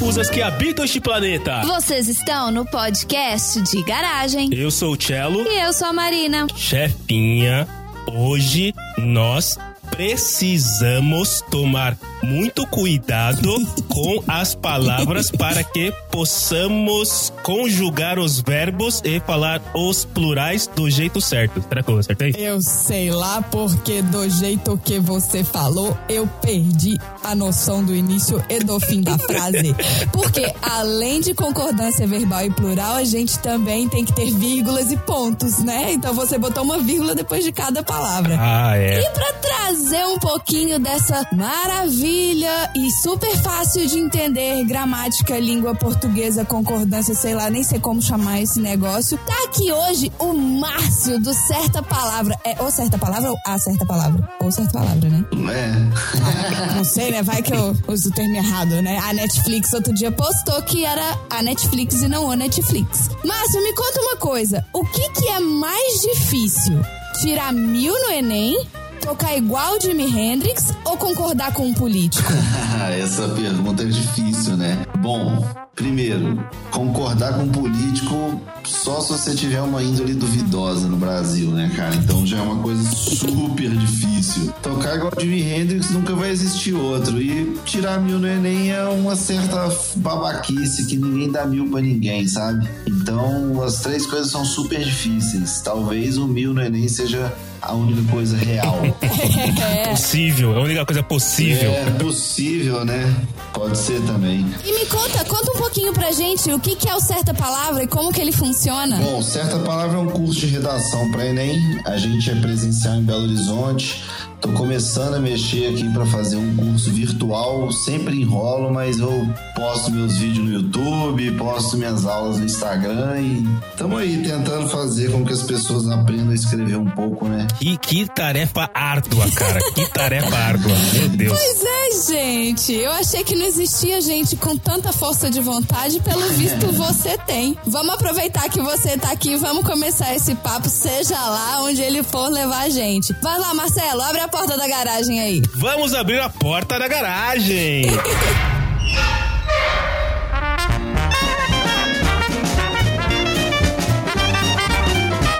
confusas que habitam este planeta. Vocês estão no podcast de garagem. Eu sou o Cello. E eu sou a Marina. Chefinha, hoje nós precisamos tomar muito cuidado com as palavras para que possamos conjugar os verbos e falar os plurais do jeito certo. Será que eu acertei? Eu sei lá, porque do jeito que você falou, eu perdi a noção do início e do fim da frase. Porque além de concordância verbal e plural, a gente também tem que ter vírgulas e pontos, né? Então você botou uma vírgula depois de cada palavra. Ah, é. E para trazer um pouquinho dessa maravilha e super fácil de entender gramática, língua portuguesa, concordância, sei lá, nem sei como chamar esse negócio, tá aqui hoje o Márcio do Certa Palavra. É ou certa palavra ou a certa palavra? Ou certa palavra, né? É. Não sei, né? Vai que eu uso o termo errado, né? A Netflix outro dia postou que era a Netflix e não o Netflix. Márcio, me conta uma coisa. O que que é mais difícil? Tirar mil no Enem tocar igual Jimi Hendrix ou concordar com um político? Essa pergunta é difícil, né? Bom, primeiro, concordar com um político só se você tiver uma índole duvidosa no Brasil, né, cara? Então já é uma coisa super difícil. Tocar igual Jimi Hendrix nunca vai existir outro. E tirar mil no Enem é uma certa babaquice que ninguém dá mil pra ninguém, sabe? Então as três coisas são super difíceis. Talvez o mil no Enem seja a única coisa real. é. Possível, é a única coisa possível. É possível, né? Pode ser também. E me conta, conta um pouquinho pra gente o que, que é o Certa Palavra e como que ele funciona. Bom, Certa Palavra é um curso de redação para Enem. A gente é presencial em Belo Horizonte. Tô começando a mexer aqui para fazer um curso virtual. Sempre enrolo, mas eu posto meus vídeos no YouTube, posto minhas aulas no Instagram e estamos aí tentando fazer com que as pessoas aprendam a escrever um pouco, né? Que, que tarefa árdua, cara. Que tarefa árdua. Meu Deus. Pois é, gente. Eu achei que não existia gente com tanta força de vontade, pelo visto você tem. Vamos aproveitar que você tá aqui, vamos começar esse papo, seja lá onde ele for levar a gente. Vai lá, Marcelo, abre a porta da garagem aí. Vamos abrir a porta da garagem.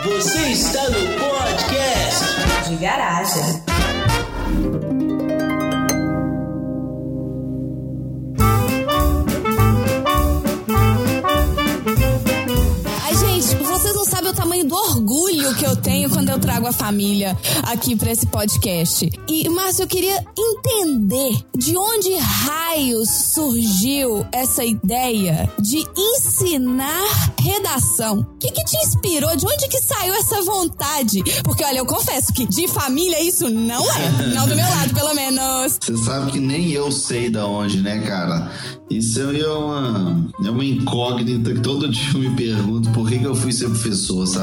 Você está no podcast de garagem. Tamanho do orgulho que eu tenho quando eu trago a família aqui para esse podcast. E, Márcio, eu queria entender de onde raios surgiu essa ideia de ensinar redação. O que, que te inspirou? De onde que saiu essa vontade? Porque, olha, eu confesso que de família isso não é. Não do meu lado, pelo menos. Você sabe que nem eu sei da onde, né, cara? Isso é uma, é uma incógnita que todo dia eu me pergunto por que, que eu fui ser professor, sabe?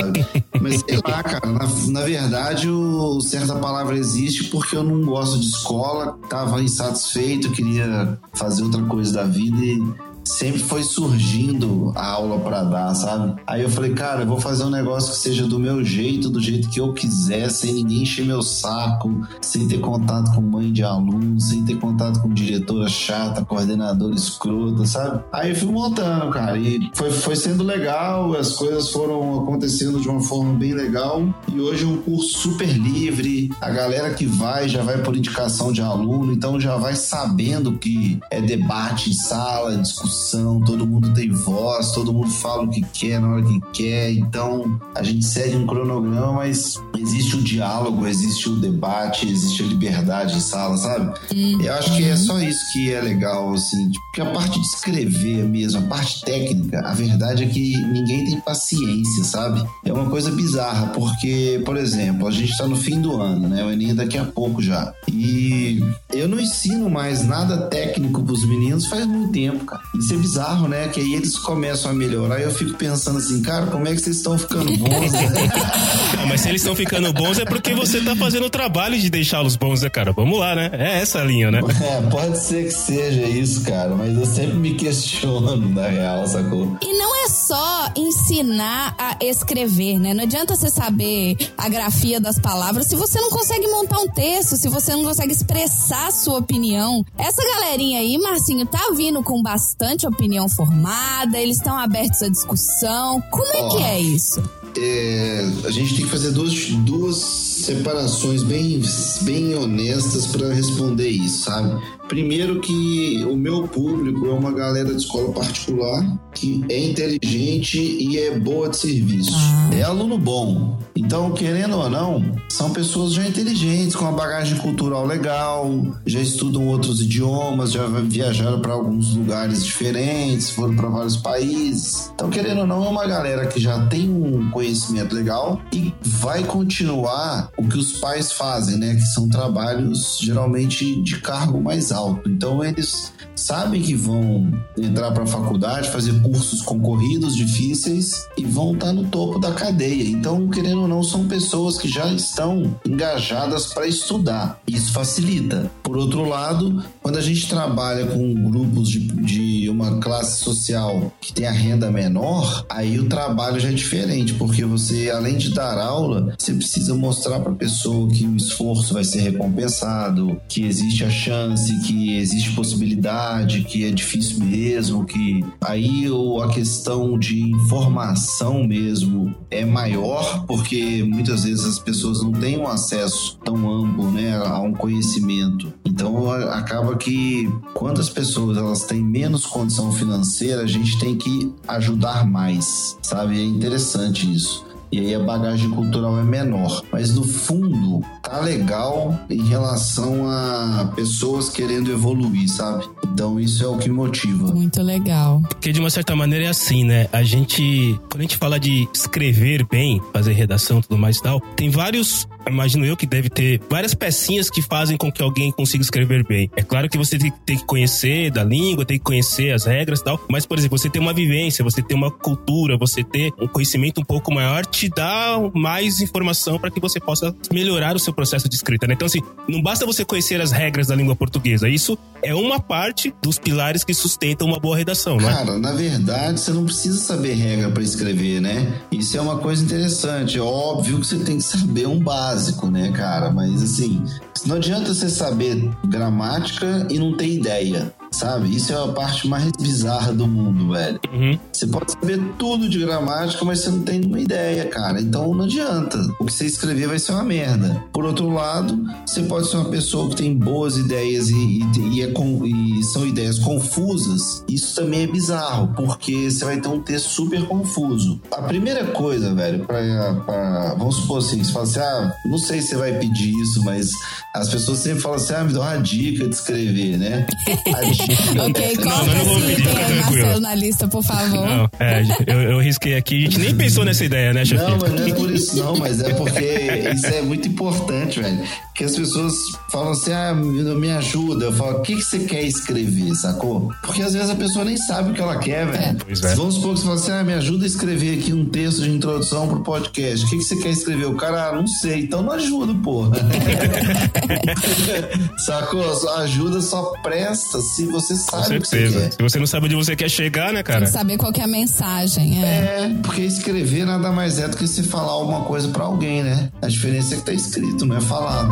Mas sei lá, cara, na, na verdade o Certa Palavra existe porque eu não gosto de escola, tava insatisfeito, queria fazer outra coisa da vida e sempre foi surgindo a aula para dar, sabe? Aí eu falei, cara, eu vou fazer um negócio que seja do meu jeito, do jeito que eu quiser, sem ninguém encher meu saco, sem ter contato com mãe de aluno, sem ter contato com diretora chata, coordenadora escrota, sabe? Aí eu fui montando, cara, e foi, foi sendo legal, as coisas foram acontecendo de uma forma bem legal, e hoje é um curso super livre, a galera que vai já vai por indicação de aluno, então já vai sabendo que é debate em sala, discussão todo mundo tem voz, todo mundo fala o que quer na hora que quer, então a gente segue um cronograma, mas existe o diálogo, existe o debate, existe a liberdade em sala, sabe? Uhum. Eu acho que é só isso que é legal, assim, porque a parte de escrever mesmo, a parte técnica, a verdade é que ninguém tem paciência, sabe? É uma coisa bizarra, porque, por exemplo, a gente tá no fim do ano, né? O Enem daqui a pouco já. E eu não ensino mais nada técnico pros meninos faz muito tempo, cara. Isso é bizarro, né? Que aí eles começam a melhorar e eu fico pensando assim, cara, como é que vocês estão ficando bons? Né? Mas se eles estão ficando bons é porque você tá fazendo o trabalho de deixá-los bons, né, cara? Vamos lá, né? É essa a linha, né? É, pode ser que seja isso, cara, mas eu sempre me questiono, na real, sacou? E não é só ensinar a escrever, né? Não adianta você saber a grafia das palavras se você não consegue montar um texto, se você não consegue expressar a sua opinião. Essa galerinha aí, Marcinho, tá vindo com bastante bastante opinião formada, eles estão abertos à discussão. Como é Ó. que é isso? É, a gente tem que fazer duas, duas separações bem, bem honestas para responder isso, sabe? Primeiro que o meu público é uma galera de escola particular que é inteligente e é boa de serviço. É aluno bom. Então, querendo ou não, são pessoas já inteligentes, com uma bagagem cultural legal, já estudam outros idiomas, já viajaram para alguns lugares diferentes, foram para vários países. Então, querendo ou não, é uma galera que já tem um conhecimento legal e vai continuar o que os pais fazem, né? Que são trabalhos geralmente de cargo mais alto. Então, eles sabem que vão entrar para a faculdade, fazer cursos concorridos, difíceis e vão estar no topo da cadeia. Então, querendo ou não, são pessoas que já estão engajadas para estudar. Isso facilita. Por outro lado, quando a gente trabalha com grupos de, de uma classe social que tem a renda menor, aí o trabalho já é diferente, porque você, além de dar aula, você precisa mostrar para a pessoa que o esforço vai ser recompensado, que existe a chance, que existe possibilidade, que é difícil mesmo, que aí a questão de informação mesmo é maior, porque muitas vezes as pessoas não têm um acesso tão amplo, né, a um conhecimento. Então acaba que quando as pessoas elas têm menos condição financeira, a gente tem que ajudar mais, sabe? É interessante isso. E aí a bagagem cultural é menor. Mas no fundo, tá legal em relação a pessoas querendo evoluir, sabe? Então isso é o que motiva. Muito legal. Porque de uma certa maneira é assim, né? A gente, quando a gente fala de escrever bem, fazer redação e tudo mais e tal, tem vários, imagino eu que deve ter várias pecinhas que fazem com que alguém consiga escrever bem. É claro que você tem, que conhecer da língua, tem que conhecer as regras e tal, mas, por exemplo, você tem uma vivência, você tem uma cultura, você ter um conhecimento um pouco maior, te dá mais informação para que você possa melhorar o seu processo de escrita, né? Então, assim, não basta você conhecer as regras da língua portuguesa, isso é uma parte dos pilares que sustentam uma boa redação, não é? Cara, na verdade, você não precisa saber regra para escrever, né? Isso é uma coisa interessante. É óbvio que você tem que saber um básico, né, cara? Mas assim, não adianta você saber gramática e não ter ideia, sabe? Isso é a parte mais bizarra do mundo, velho. Uhum. Você pode saber tudo de gramática, mas você não tem nenhuma ideia, cara. Então não adianta. O que você escrever vai ser uma merda. Por outro lado, você pode ser uma pessoa que tem boas ideias e, e- e é com- e são ideias confusas. Isso também é bizarro, porque você vai ter um texto super confuso. A primeira coisa, velho, pra, pra- vamos supor assim, você fala assim, ah, não sei se você vai pedir isso, mas as pessoas sempre falam assim, ah, me dá uma dica de escrever, né? A dica Ok, Não, coloca não, vou esse item. Marcelo, na lista, por favor. Não, é, eu, eu risquei aqui, a gente nem pensou nessa ideia, né, chefe? Não, mas não é por isso não, mas é porque isso é muito importante, velho. Que as pessoas falam assim, ah, me ajuda. Eu falo, o que, que você quer escrever, sacou? Porque às vezes a pessoa nem sabe o que ela quer, velho. Pois é. Vamos supor que você fala assim, ah, me ajuda a escrever aqui um texto de introdução pro podcast. O que, que você quer escrever? O cara, ah, não sei, então não ajuda, porra. sacou? Ajuda só presta se você Com sabe o que você certeza. quer. Se você não sabe onde você quer chegar, né, Tem cara? que saber qual que é a mensagem. É. É, porque escrever nada mais é do que se falar alguma coisa pra alguém, né? A diferença é que tá escrito, não é falado.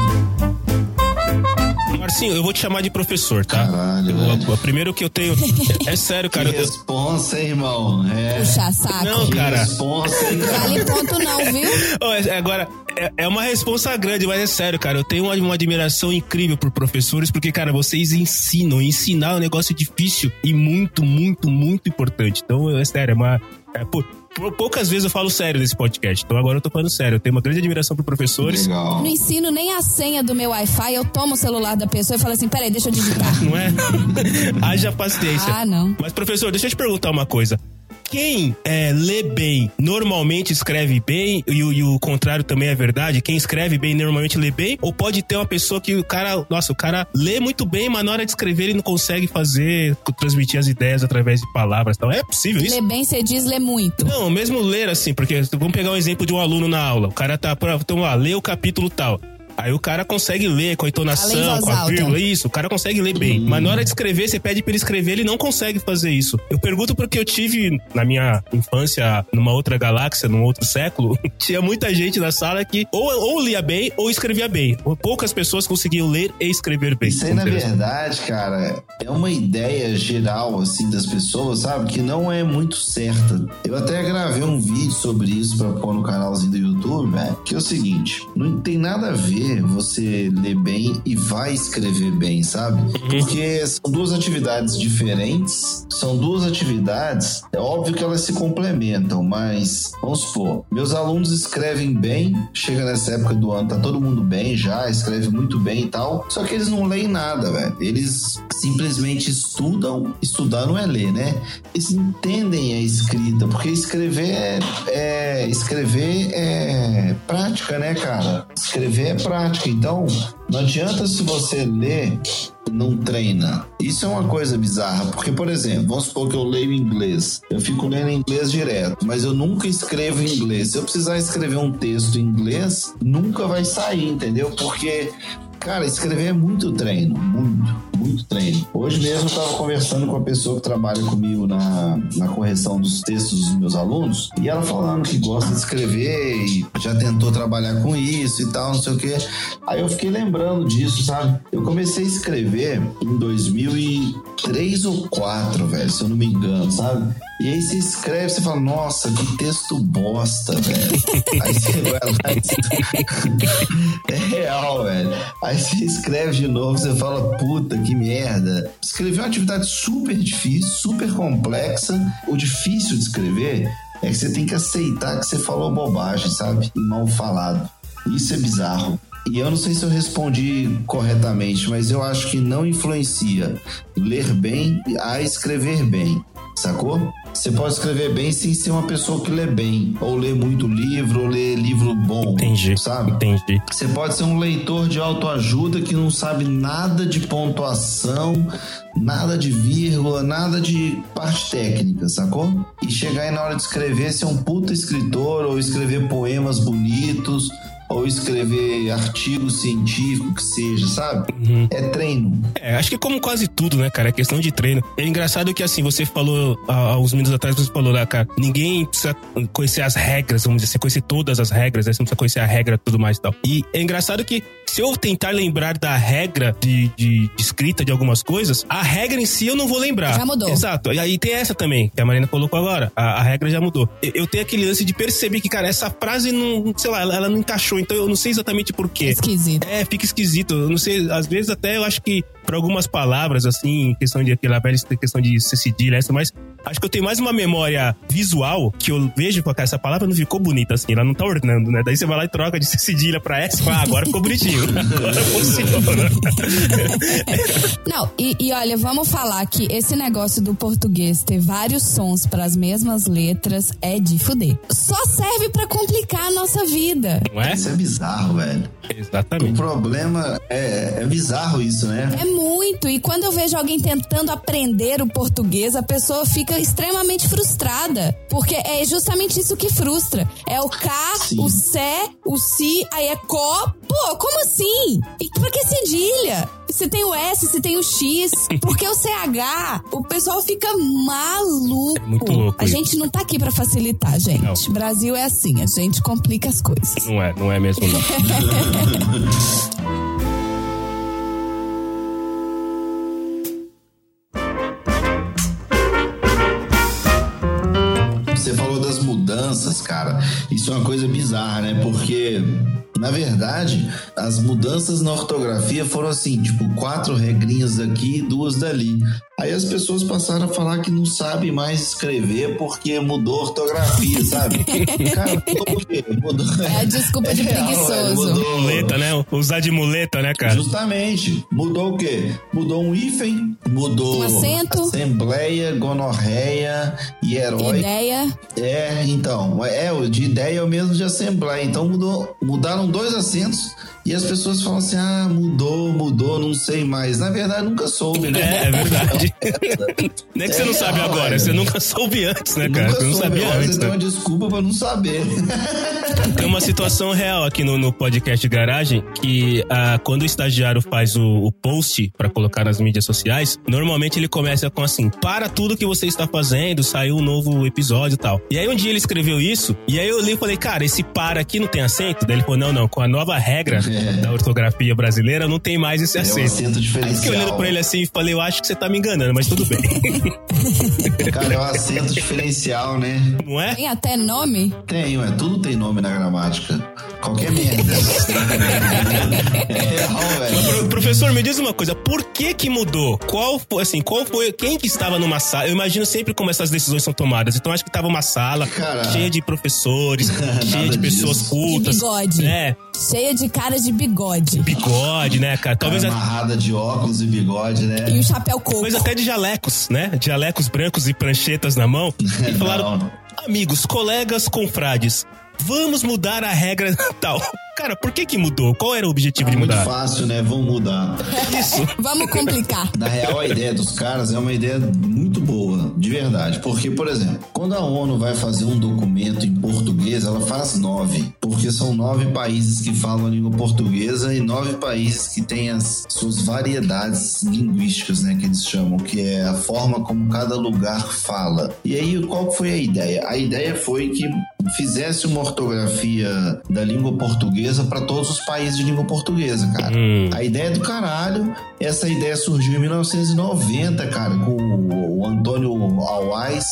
Marcinho, eu vou te chamar de professor, tá? Caralho, Eu- o primeiro que eu tenho. É sério, cara. que eu- responsa, hein, irmão? É. Puxa saco. Não, que cara. responsa, hein, cara? Vale ponto não, viu? É- Agora, é, é uma responsa grande, mas é sério, cara. Eu tenho uma, uma admiração incrível por professores, porque, cara, vocês ensinam. Ensinar é um negócio difícil e muito, muito, muito importante. Então, é sério, é uma. é, pô, por poucas vezes eu falo sério nesse podcast. Então agora eu tô falando sério. Eu tenho uma grande admiração por professores. Legal. Não ensino nem a senha do meu Wi-Fi, eu tomo o celular da pessoa e falo assim, peraí, deixa eu digitar. Não é? Haja paciência. Ah, não. Mas, professor, deixa eu te perguntar uma coisa. Quem é, lê bem normalmente escreve bem e, o- e o contrário também é verdade? Quem escreve bem normalmente lê bem? Ou pode ter uma pessoa que o cara, nossa, o cara lê muito bem, mas na hora de escrever ele não consegue fazer, transmitir as ideias através de palavras? Então é possível isso? Lê bem, você diz, lê muito. Não, mesmo ler assim, porque vamos pegar um exemplo de um aluno na aula. O cara tá, então lá, lê o capítulo tal. Aí o cara consegue ler com a entonação, com a vírgula, isso, o cara consegue ler bem. Mas na hora de escrever, você pede pra ele escrever, ele não consegue fazer isso. Eu pergunto porque eu tive, na minha infância, numa outra galáxia, num outro século, tinha muita gente na sala que ou, ou lia bem ou escrevia bem. Poucas pessoas conseguiam ler e escrever bem. Isso aí, na verdade, cara, é uma ideia geral, assim, das pessoas, sabe? Que não é muito certa. Eu até gravei um vídeo sobre isso pra pôr no canalzinho do YouTube, né? Que é o seguinte: não tem nada a ver você ler bem e vai escrever bem, sabe? Porque são duas atividades diferentes, são duas atividades, é óbvio que elas se complementam, mas vamos supor, meus alunos escrevem bem, chega nessa época do ano, tá todo mundo bem já, escreve muito bem e tal, só que eles não leem nada, velho. Eles simplesmente estudam, estudar não é ler, né? Eles entendem a escrita, porque escrever é, é- escrever é prática, né, cara? Escrever é prática, então não adianta se você ler não treina. Isso é uma coisa bizarra, porque, por exemplo, vamos supor que eu leio inglês. Eu fico lendo inglês direto, mas eu nunca escrevo em inglês. Se eu precisar escrever um texto em inglês, nunca vai sair, entendeu? Porque Cara, escrever é muito treino, muito, muito treino. Hoje mesmo eu estava conversando com a pessoa que trabalha comigo na, na correção dos textos dos meus alunos e ela falando que gosta de escrever e já tentou trabalhar com isso e tal, não sei o quê. Aí eu fiquei lembrando disso, sabe? Eu comecei a escrever em 2003 ou 2004, velho, se eu não me engano, sabe? E aí você escreve, você fala, nossa, que texto bosta, velho. Aí você vai lá e... É real, velho. Aí você escreve de novo, você fala, puta, que merda. Escrever é uma atividade super difícil, super complexa. O difícil de escrever é que você tem que aceitar que você falou bobagem, sabe? E mal falado. Isso é bizarro. E eu não sei se eu respondi corretamente, mas eu acho que não influencia ler bem a escrever bem, sacou? Você pode escrever bem sem ser uma pessoa que lê bem, ou lê muito livro, ou lê livro bom, Entendi. sabe? Entendi. Você pode ser um leitor de autoajuda que não sabe nada de pontuação, nada de vírgula, nada de parte técnica, sacou? E chegar aí na hora de escrever, ser um puta escritor, ou escrever poemas bonitos, ou escrever artigo científico que seja, sabe? É treino. É, acho que como quase tudo, né, cara? É questão de treino. É engraçado que, assim, você falou, há uns minutos atrás, você falou, né, cara, ninguém precisa conhecer as regras, vamos dizer assim, conhecer todas as regras, né? Você não precisa conhecer a regra e tudo mais e tal. E é engraçado que, se eu tentar lembrar da regra de, de- de escrita de algumas coisas, a regra em si eu não vou lembrar. Já mudou. Exato. E aí tem essa também, que a Marina colocou agora. A, a regra já mudou. Eu, eu tenho aquele lance de perceber que, cara, essa frase não, sei lá, ela, ela não encaixou, então eu não sei exatamente por quê. Esquisito. É, fica esquisito. Eu não sei, às vezes até eu acho que para algumas palavras, assim, questão de aquela velha questão de ser cedilha, essa, mas acho que eu tenho mais uma memória visual que eu vejo com essa palavra não ficou bonita, assim, ela não tá ornando, né? Daí você vai lá e troca de ser cedilha pra essa, e fala, ah, agora ficou bonitinho. Agora funciona. Não, e, e olha, vamos falar que esse negócio do português ter vários sons para as mesmas letras é de fuder. Só serve pra complicar a nossa vida. Não é? Isso é bizarro, velho. O Exatamente. problema é, é bizarro isso, né? É muito. E quando eu vejo alguém tentando aprender o português, a pessoa fica extremamente frustrada. Porque é justamente isso que frustra. É o K, Sim. o Sé, o Si, aí é Có. Pô, como assim? E pra que cedilha? Se tem o S, se tem o X, porque o CH, o pessoal fica maluco. É muito louco A isso. gente não tá aqui pra facilitar, gente. Não. Brasil é assim, a gente complica as coisas. Não é, não é mesmo. Não. mudanças, cara. Isso é uma coisa bizarra, né? Porque, na verdade, as mudanças na ortografia foram assim, tipo, quatro regrinhas daqui e duas dali. Aí as pessoas passaram a falar que não sabem mais escrever porque mudou a ortografia, sabe? Cara, mudou o quê? Mudou... É a desculpa de real, preguiçoso. velho, mudou... muleta, né? Usar de muleta, né, cara? Justamente. Mudou o quê? Mudou um hífen, mudou Um acento. assembleia, gonorreia e herói. Ideia. É, então, é, o de ideia é o mesmo de assembleia. Então mudou, mudaram dois acentos e as pessoas falam assim: ah, mudou, mudou, não sei mais. Na verdade, nunca soube, né? É, é verdade. não é que você não É, sabe agora, velho. você nunca soube antes, né, cara? Nunca Você não soube. sabia antes, Você tem né? uma desculpa pra não saber. Tem uma situação real aqui no, no podcast Garagem que ah, quando o estagiário faz o, o post pra colocar nas mídias sociais, normalmente ele começa com assim: para tudo que você está fazendo, saiu um novo episódio e tal. E aí um dia ele escreveu isso, e aí eu li e falei, cara, esse para aqui não tem acento? Daí ele falou: não, não, com a nova regra É. da ortografia brasileira não tem mais esse É um acento. acento Aí eu fiquei olhando diferencial. pra ele assim e falei, eu acho que você tá me enganando, mas tudo bem. Cara, é um acento diferencial, né? não é? Tem até nome? Tem, ué, tudo tem nome na gramática. Qualquer merda. é real, velho. Pro- professor, me diz uma coisa, por que que mudou? Qual foi, assim, qual foi, quem que estava numa sala? Eu imagino sempre como essas decisões são tomadas. Então acho que tava uma sala Cara. cheia de professores, cheia de pessoas disso. cultas. De bigode. É, Cheia de cara de bigode. bigode, né, cara? Talvez, Cara, amarrada de óculos e bigode, né? E o chapéu coco. talvez até de jalecos, né? De jalecos brancos e pranchetas na mão. E falaram, amigos, colegas, confrades, vamos mudar a regra tal. Cara, por que que mudou? Qual era o objetivo de Muito mudar? fácil, né? Vão mudar. Isso. Vamos complicar. Na real, a ideia dos caras é uma ideia muito boa, de verdade. Porque, por exemplo, quando a ONU vai fazer um documento em português, ela faz nove. Porque são nove países que falam a língua portuguesa e nove países que têm as suas variedades linguísticas, né? Que eles chamam, que é a forma como cada lugar fala. E aí, qual foi a ideia? A ideia foi que fizesse uma ortografia da língua portuguesa para todos os países de língua portuguesa, cara. Hum. A ideia é do caralho. Essa ideia surgiu em 1990, cara, com o, o Antônio Alwais,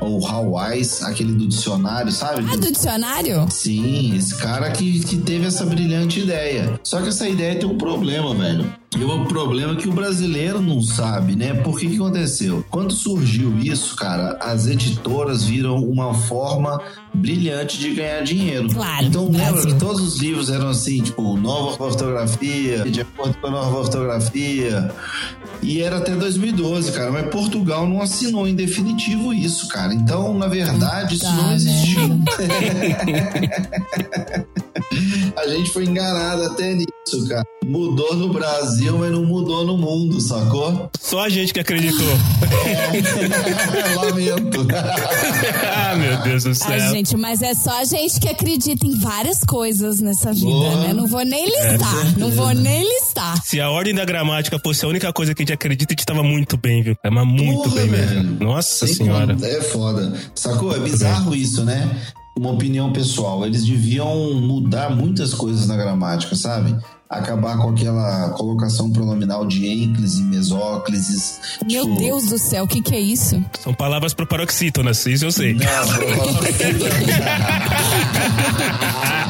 ou Hawais, aquele do dicionário, sabe? Ah, do dicionário? Sim, esse cara que, que teve essa brilhante ideia. Só que essa ideia tem um problema, velho. E o problema é que o brasileiro não sabe, né? Por que que aconteceu? Quando surgiu isso, cara, as editoras viram uma forma brilhante de ganhar dinheiro. Claro, Então, lembra que todos os livros eram assim, tipo, nova ortografia, de acordo com a nova ortografia. E era até 2012, cara. Mas Portugal não assinou em definitivo isso, cara. Então, na verdade, isso Tá, não existiu. A gente foi enganado até nisso, cara. Mudou no Brasil, mas não mudou no mundo, sacou? Só a gente que acreditou. Lamento. ah, meu Deus do céu. Ai, gente, mas é só a gente que acredita em várias coisas nessa vida, Boa. né? Não vou nem listar. não vou nem listar. Se a ordem da gramática fosse a única coisa que a gente acredita, a gente tava muito bem, viu? Mas muito Porra, bem mesmo. velho. Nossa Tem senhora. como, É foda. Sacou? É bizarro isso, né? Uma opinião pessoal. Eles deviam mudar muitas coisas na gramática, sabe? Acabar com aquela colocação pronominal de ênclise, mesóclises. Meu tipo, Deus do céu, o que que é isso? São palavras pro paroxítonas, isso eu sei. Não,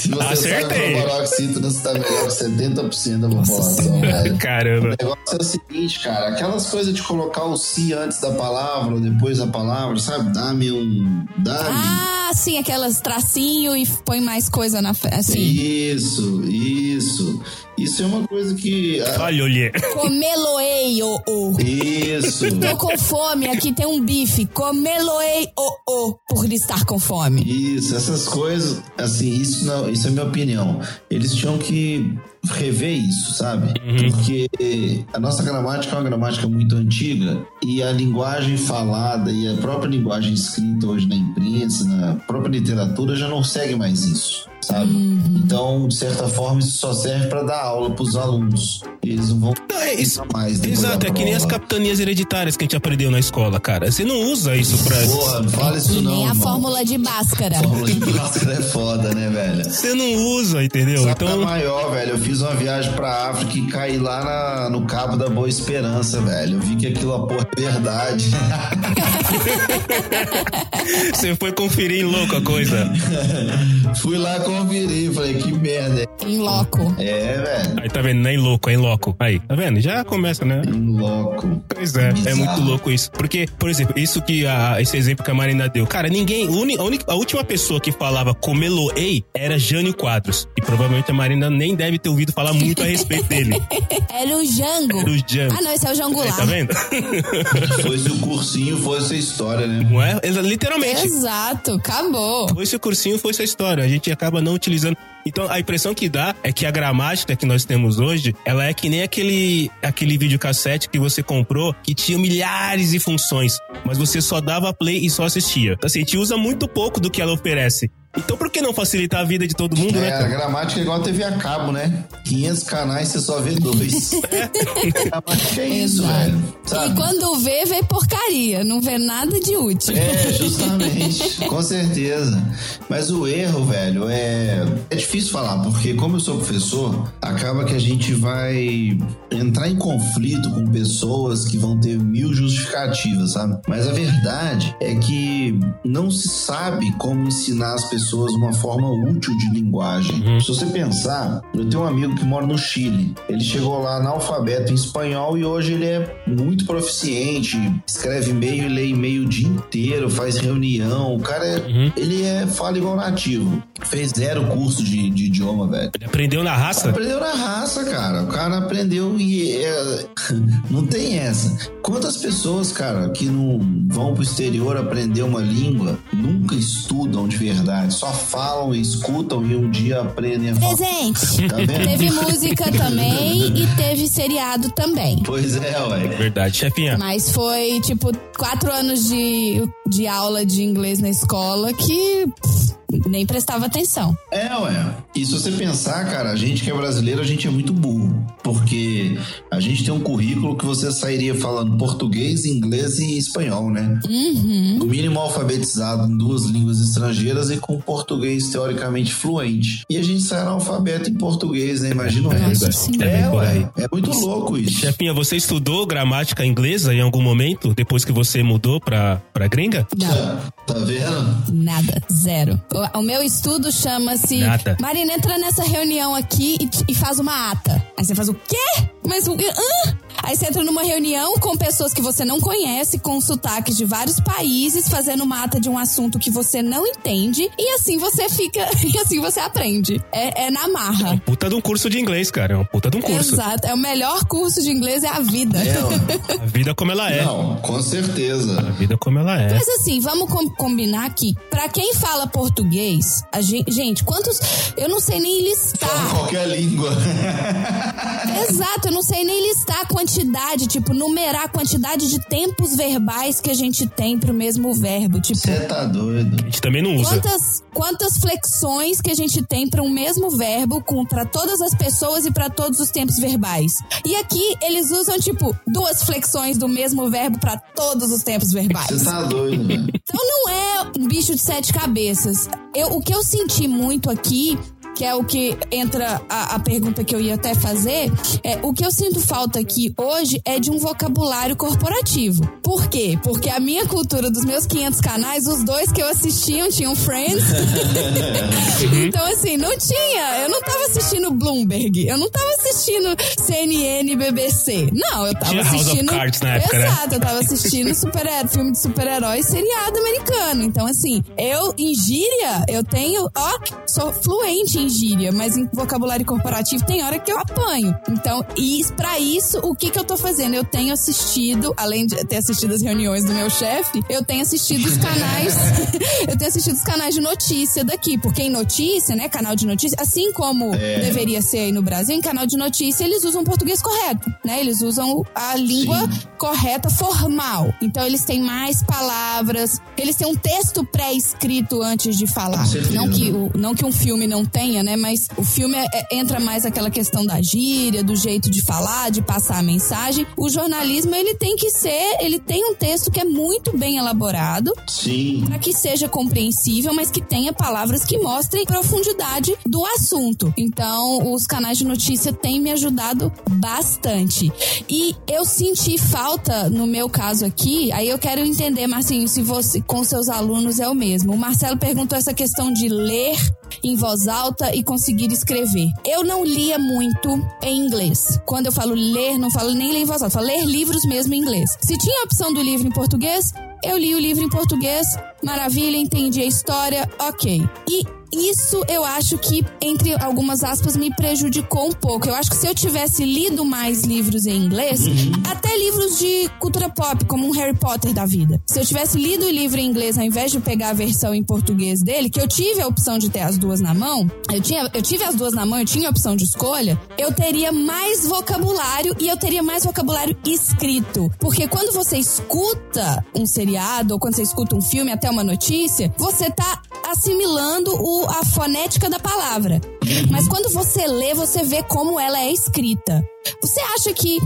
Se você Acertei. sabe paroxítona, você tá melhor que 70% da população, velho. Caramba. O negócio é o seguinte, cara, aquelas coisas de colocar o si antes da palavra ou depois da palavra, sabe? Dá-me um. Dá-me. Ah, sim, aquelas tracinho e põe mais coisa na frente. Assim. Isso, isso. Isso é uma coisa que. ah, Olha, olhê. Comeloei, ô, ô. Isso. Tô com fome, aqui tem um bife. Comeloei, ô, ô, por estar com fome. Isso, essas coisas, assim, isso não, isso é minha opinião. Eles tinham que rever isso, sabe? Porque a nossa gramática é uma gramática muito antiga e a linguagem falada e a própria linguagem escrita hoje na imprensa, na própria literatura já não segue mais isso, sabe? Então, de certa forma, isso só serve para dar aula para os alunos. Eles não vão Não, é isso. mais Exato, é que nem as capitanias hereditárias que a gente aprendeu na escola, cara. Você não usa isso pra. Porra, não fala isso E não, nem a irmão. fórmula de Bhaskara. Fórmula de Bhaskara é foda, né, velho? Você não usa, entendeu? Sabe Então. é maior, velho. Eu fiz uma viagem pra África e caí lá na- no Cabo da Boa Esperança, velho. Eu vi que aquilo a porra é verdade. Você foi conferir em louco a coisa. Fui lá conferir, falei, que merda. Em loco. É, velho. Aí tá vendo? Nem louco, é em loco. Aí, tá vendo? Já começa, né? Um louco. Pois é, é muito louco isso. Porque, por exemplo, isso que a, esse exemplo que a Marina deu. Cara, ninguém. uni- A, única, a última pessoa que falava comeloei era Jânio Quadros. E provavelmente a Marina nem deve ter ouvido falar muito a respeito dele. Era o Jango. Era o Jango. Ah, não, esse é o Jango Aí, lá. tá vendo? Foi se o cursinho, fosse a história, né? Não é? Literalmente. Exato, acabou. Foi esse cursinho, foi essa história. A gente acaba não utilizando. Então, a impressão que dá é que a gramática que nós temos hoje, ela é que nem aquele, aquele videocassete que você comprou que tinha milhares de funções, mas você só dava play e só assistia. Assim, a gente usa muito pouco do que ela oferece. Então por que não facilitar a vida de todo mundo, né? É, a cara? gramática é igual a TV a cabo, né? 500 canais, você só vê dois. a gramática é isso, Exato. velho. E Sabe? quando vê, vê porcaria. Não vê nada de útil. É, justamente, com certeza. Mas o erro, velho, é, é difícil falar, porque como eu sou professor, acaba que a gente vai entrar em conflito com pessoas que vão ter mil justificativas, sabe? Mas a verdade é que não se sabe como ensinar as pessoas uma forma útil de linguagem. Se você pensar, eu tenho um amigo que mora no Chile. Ele chegou lá analfabeto em espanhol e hoje ele é muito proficiente, escreve e-mail e lê e-mail o dia inteiro, faz reunião. O cara, é, ele é fala igual nativo. Fez zero curso de, de idioma, velho. Ele aprendeu na raça? Aprendeu na raça, cara. O cara aprendeu e é... não tem essa. Quantas pessoas, cara, que não vão pro exterior aprender uma língua, nunca estudam de verdade, só falam, escutam e um dia aprendem a falar. Presente. Tá vendo? Teve música também e teve seriado também. Pois é, ué. Verdade, chefinha. Mas foi, tipo, quatro anos de, de aula de inglês na escola que pff, nem prestava atenção. É, ué. E se você pensar, cara, a gente que é brasileiro, a gente é muito burro. Porque a gente tem um currículo que você sairia falando português, inglês e espanhol, né? Uhum. No mínimo alfabetizado em duas línguas estrangeiras e com português teoricamente fluente. E a gente sai analfabeto em português, né? Imagina o Nossa resto. É por ué. É muito louco isso. Chefinha, você estudou gramática inglesa em algum momento, depois que você mudou pra, pra gringa? Não. Tá vendo? Nada, zero. O, o meu estudo chama-se. Nada. Marina, entra nessa reunião aqui e, e faz uma ata. Aí você faz o quê? Mas o. Hã? Aí você entra numa reunião com pessoas que você não conhece, com sotaques de vários países, fazendo uma ata de um assunto que você não entende, e assim você fica. E assim você aprende. É, é na marra. Puta de um curso de inglês, cara. É um puta de um curso. Exato. É o melhor curso de inglês é a vida. É. A vida como ela é. Não, com certeza. A vida como ela é. Mas assim, vamos com- combinar que, pra quem fala português, a gente, gente, quantos. Eu não sei nem Fala listar. qualquer língua. Exato, eu não sei nem listar a quantidade, tipo, numerar a quantidade de tempos verbais que a gente tem pro mesmo verbo. Tipo, Você tá doido. A gente também não usa. quantas, quantas flexões que a gente tem para um mesmo verbo com para todas as pessoas e para todos os tempos verbais. E aqui eles usam, tipo, duas flexões do mesmo verbo para todos os tempos verbais. Você tá doido, velho. Então não é um bicho de sete cabeças. Eu, o que eu senti muito aqui, que é o que entra a, a pergunta que eu ia até fazer, é o que eu sinto falta aqui hoje é de um vocabulário corporativo. Por quê? Porque a minha cultura dos meus 500 canais, os dois que eu assistia tinham Friends. então assim, não tinha. Eu não tava assistindo Bloomberg, eu não tava assistindo CNN, BBC. Não, eu tava Tinha House of assistindo Cards na época, né? Exato, eu tava assistindo super, filme de super-herói seriado americano. Então, assim, eu, em gíria, eu tenho, ó, sou fluente em gíria, mas em vocabulário corporativo tem hora que eu apanho. Então, e pra isso, o que que eu tô fazendo? Eu tenho assistido, além de ter assistido as reuniões do meu chefe, eu tenho assistido os canais, eu tenho assistido os canais de notícia daqui, porque em notícia, né, canal de notícia, assim como deveria ser aí no Brasil, em canal de notícia eles usam português correto, né? Eles usam a língua Sim. correta formal. Então eles têm mais palavras, eles têm um texto pré-escrito antes de falar. Não que, o, não que um filme não tenha, né? Mas o filme é- é- entra mais aquela questão da gíria, do jeito de falar, de passar a mensagem. O jornalismo, ele tem que ser, ele tem um texto que é muito bem elaborado, Sim. para que seja compreensível, mas que tenha palavras que mostrem profundidade do assunto. Então, os canais de notícia têm me ajudado bastante. E eu senti falta, no meu caso aqui, aí eu quero entender, Marcinho, se você com seus alunos é o mesmo. O Marcelo perguntou essa questão de ler em voz alta e conseguir escrever. Eu não lia muito em inglês. Quando eu falo ler, não falo nem ler em voz alta, falo ler livros mesmo em inglês. Se tinha a opção do livro em português, eu li o livro em português, maravilha, entendi a história, ok. E isso eu acho que, entre algumas aspas, me prejudicou um pouco. Eu acho que se eu tivesse lido mais livros em inglês, até livros de cultura pop, como um Harry Potter da vida. Se eu tivesse lido o livro em inglês ao invés de pegar a versão em português dele, que eu tive a opção de ter as duas na mão, eu, tinha, eu tive as duas na mão, eu tinha a opção de escolha, eu teria mais vocabulário e eu teria mais vocabulário escrito. Porque quando você escuta um seriado ou quando você escuta um filme, até uma notícia, você tá assimilando o, a fonética da palavra. Mas quando você lê, você vê como ela é escrita. Você acha que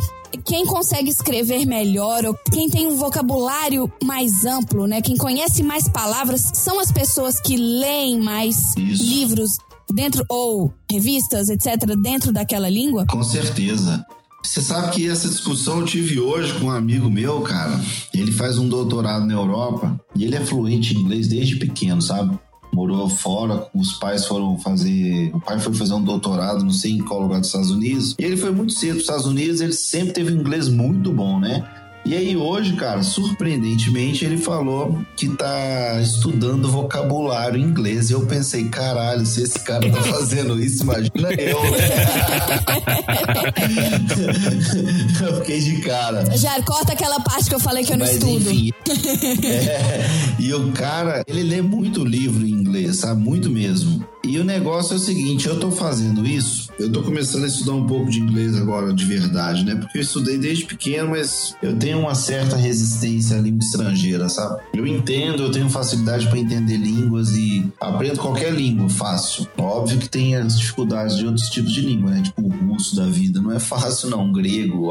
quem consegue escrever melhor ou quem tem um vocabulário mais amplo, né? Quem conhece mais palavras são as pessoas que leem mais Isso. livros dentro ou revistas, etc, dentro daquela língua? Com certeza. Você sabe que essa discussão eu tive hoje com um amigo meu, cara. Ele faz um doutorado na Europa e ele é fluente em inglês desde pequeno, sabe? Morou fora, os pais foram fazer. O pai foi fazer um doutorado, não sei em qual lugar dos Estados Unidos. E ele foi muito cedo para os Estados Unidos, ele sempre teve um inglês muito bom, né? E aí hoje, cara, surpreendentemente, ele falou que tá estudando vocabulário inglês. E eu pensei, caralho, se esse cara tá fazendo isso, imagina eu, eu fiquei de cara. Já corta aquela parte que eu falei que eu não Mas estudo. enfim. É, e o cara, ele lê muito livro em inglês, sabe? Muito mesmo. E o negócio é o seguinte, eu tô fazendo isso, eu tô começando a estudar um pouco de inglês agora de verdade, né? Porque eu estudei desde pequeno, mas eu tenho uma certa resistência à língua estrangeira, sabe? Eu entendo, eu tenho facilidade para entender línguas e aprendo qualquer língua fácil. Óbvio que tem as dificuldades de outros tipos de língua, né? Tipo o russo da vida, não é fácil não, grego,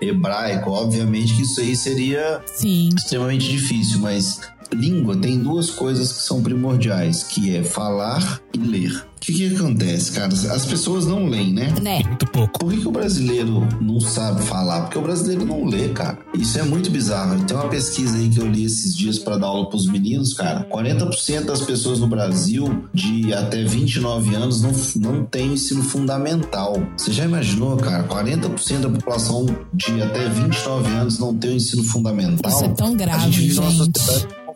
hebraico, obviamente que isso aí seria Sim. extremamente difícil, mas língua tem duas coisas que são primordiais, que é falar e ler. O que, que acontece, cara? As pessoas não leem, né? Né? Muito pouco. Por que, que o brasileiro não sabe falar? Porque o brasileiro não lê, cara. Isso é muito bizarro. Tem uma pesquisa aí que eu li esses dias para dar aula pros meninos, cara. 40% das pessoas no Brasil de até 29 anos não, não tem ensino fundamental. Você já imaginou, cara? 40% da população de até 29 anos não tem o ensino fundamental. Isso é tão A grave, gente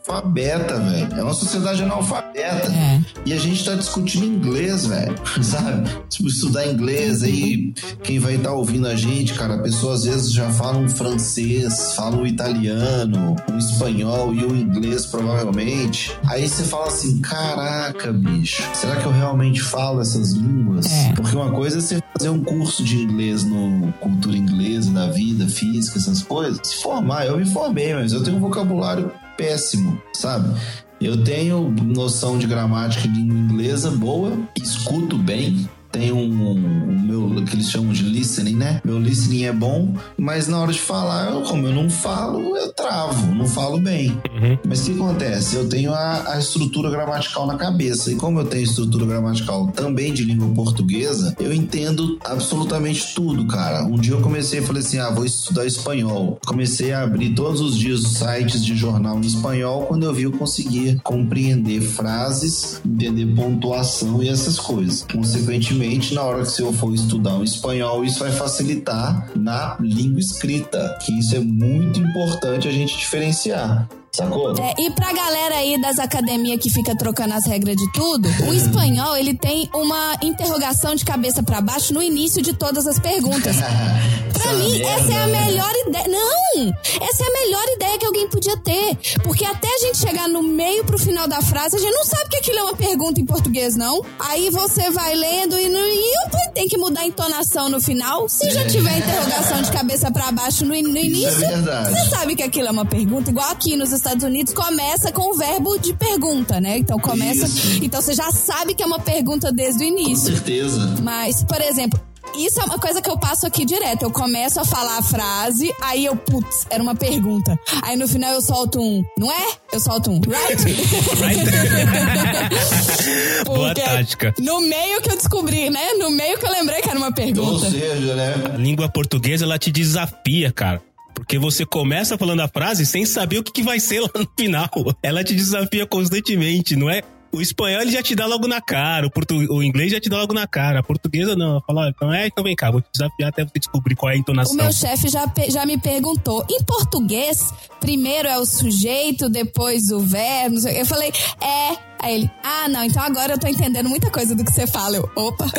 analfabeta, velho. É uma sociedade analfabeta. É. E a gente tá discutindo inglês, velho. Sabe? Tipo, estudar inglês aí, quem vai estar ouvindo a gente, cara, a pessoa às vezes já fala um francês, fala um italiano, um espanhol e o inglês provavelmente. Aí você fala assim: caraca, bicho, será que eu realmente falo essas línguas? É. Porque uma coisa é você fazer um curso de inglês no cultura inglesa, da vida, física, essas coisas. Se formar, eu me formei, mas eu tenho um vocabulário péssimo, sabe? Eu tenho noção de gramática e língua inglesa boa, escuto bem, tenho um, um meu que eles chamam de listening, né? Meu listening é bom, mas na hora de falar, eu, como eu não falo, eu travo, não falo bem. Uhum. Mas o que acontece? Eu tenho a, a estrutura gramatical na cabeça. E como eu tenho estrutura gramatical também de língua portuguesa, eu entendo absolutamente tudo, cara. Um dia eu comecei e falei assim: ah, vou estudar espanhol. Comecei a abrir todos os dias os sites de jornal em espanhol. Quando eu vi, eu conseguia compreender frases, entender pontuação e essas coisas. Consequentemente, na hora que eu for estudar o espanhol, isso vai facilitar na língua escrita, que isso é muito importante a gente diferenciar. Sacou? É, e pra galera aí das academias que fica trocando as regras de tudo, o espanhol, ele tem uma interrogação de cabeça pra baixo no início de todas as perguntas. Pra mim, essa é a melhor ideia. Não! Essa é a melhor ideia que alguém podia ter. Porque até a gente chegar no meio pro final da frase, a gente não sabe que aquilo é uma pergunta em português, não. Aí você vai lendo e, e eu tem que mudar a entonação no final. Se já tiver interrogação de cabeça pra baixo no, no início, verdade. você sabe que aquilo é uma pergunta, igual aqui nos Estados Unidos começa com o verbo de pergunta, né? Então começa. Isso. Então você já sabe que é uma pergunta desde o Com início. certeza. Mas, por exemplo, isso é uma coisa que eu passo aqui direto. Eu começo a falar a frase, aí eu, putz, era uma pergunta. Aí no final eu solto um, não é? Eu solto um, right? Boa Porque tática. No meio que eu descobri, né? No meio que eu lembrei que era uma Ou pergunta. seja, né? A língua portuguesa, ela te desafia, cara. Porque você começa falando a frase sem saber o que, que vai ser lá no final. Ela te desafia constantemente, não é? O espanhol ele já te dá logo na cara, o, portu... o inglês já te dá logo na cara, a portuguesa não. Ela Fala, "Ó, então é, então vem cá, vou te desafiar até você descobrir qual é a O entonação. meu chefe já, já me perguntou, em português, primeiro é o sujeito, depois o verbo. o. Eu falei, é, Aí ele, ah, não, então agora eu tô entendendo muita coisa do que você fala. Eu, opa.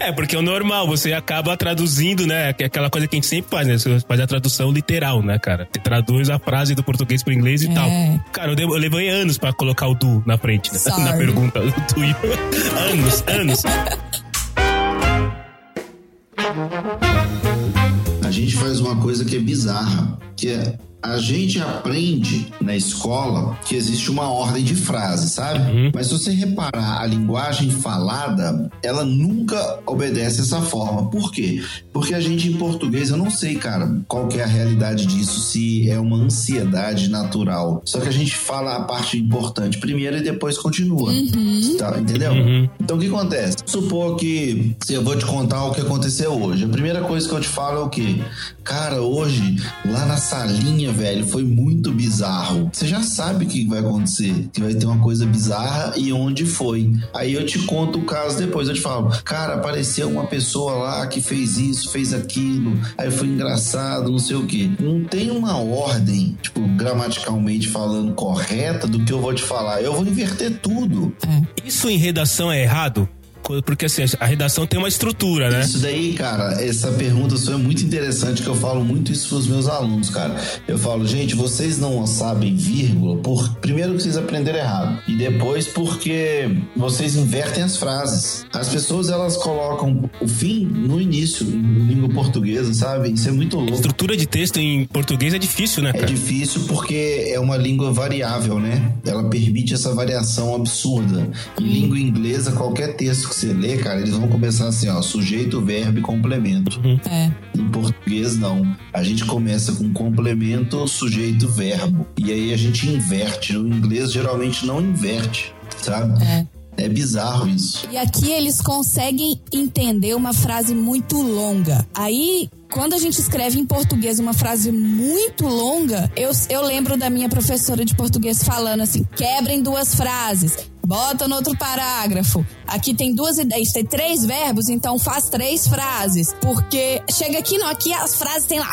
É, porque é o normal, você acaba traduzindo, né? que é Aquela coisa que a gente sempre faz, né? Você faz a tradução literal, né, cara? Você traduz a frase do português pro inglês e É. tal. Cara, eu, levei anos pra colocar o do na frente, né? Sorry. na pergunta do anos, anos. A gente faz uma coisa que é bizarra, que é a gente aprende na escola que existe uma ordem de frases, sabe? Mas se você reparar a linguagem falada, ela nunca obedece essa forma. Por quê? Porque a gente em português, eu não sei, cara, qual que é a realidade disso, se é uma ansiedade natural. Só que a gente fala a parte importante primeiro e depois continua. Tá, entendeu? Então o que acontece? Supor que se eu vou te contar o que aconteceu hoje. A primeira coisa que eu te falo é o quê? Cara, hoje, lá na salinha, velho, foi muito bizarro. Você já sabe o que vai acontecer. Que vai ter uma coisa bizarra e onde foi. Aí eu te conto o caso depois. Eu te falo, cara, apareceu uma pessoa lá que fez isso, fez aquilo. Aí foi engraçado, não sei o quê. Não tem uma ordem, tipo, gramaticalmente falando correta do que eu vou te falar. Eu vou inverter tudo. Isso em redação é errado? Porque assim, a redação tem uma estrutura, né? Isso daí, cara, essa pergunta sua é muito interessante, que eu falo muito isso pros meus alunos, cara. Eu falo, gente, vocês não sabem vírgula, por primeiro que vocês aprenderam errado, e depois porque vocês invertem as frases. As pessoas, elas colocam o fim no início, em língua portuguesa, sabe? Isso é muito louco. Estrutura de texto em português é difícil, né, É cara? difícil porque é uma língua variável, né? Ela permite essa variação absurda. Em língua inglesa, qualquer texto que você lê, cara, eles vão começar assim, ó, sujeito, verbo e complemento. É. Em português, não. A gente começa com complemento, sujeito, verbo. E aí a gente inverte. No inglês, geralmente não inverte, sabe? É. É bizarro isso. E aqui eles conseguem entender uma frase muito longa. Aí, quando a gente escreve em português uma frase muito longa, eu, eu lembro da minha professora de português falando assim: quebrem duas frases. Bota no outro parágrafo. Aqui tem duas ideias, tem três verbos, então faz três frases. Porque chega aqui, não, aqui as frases tem lá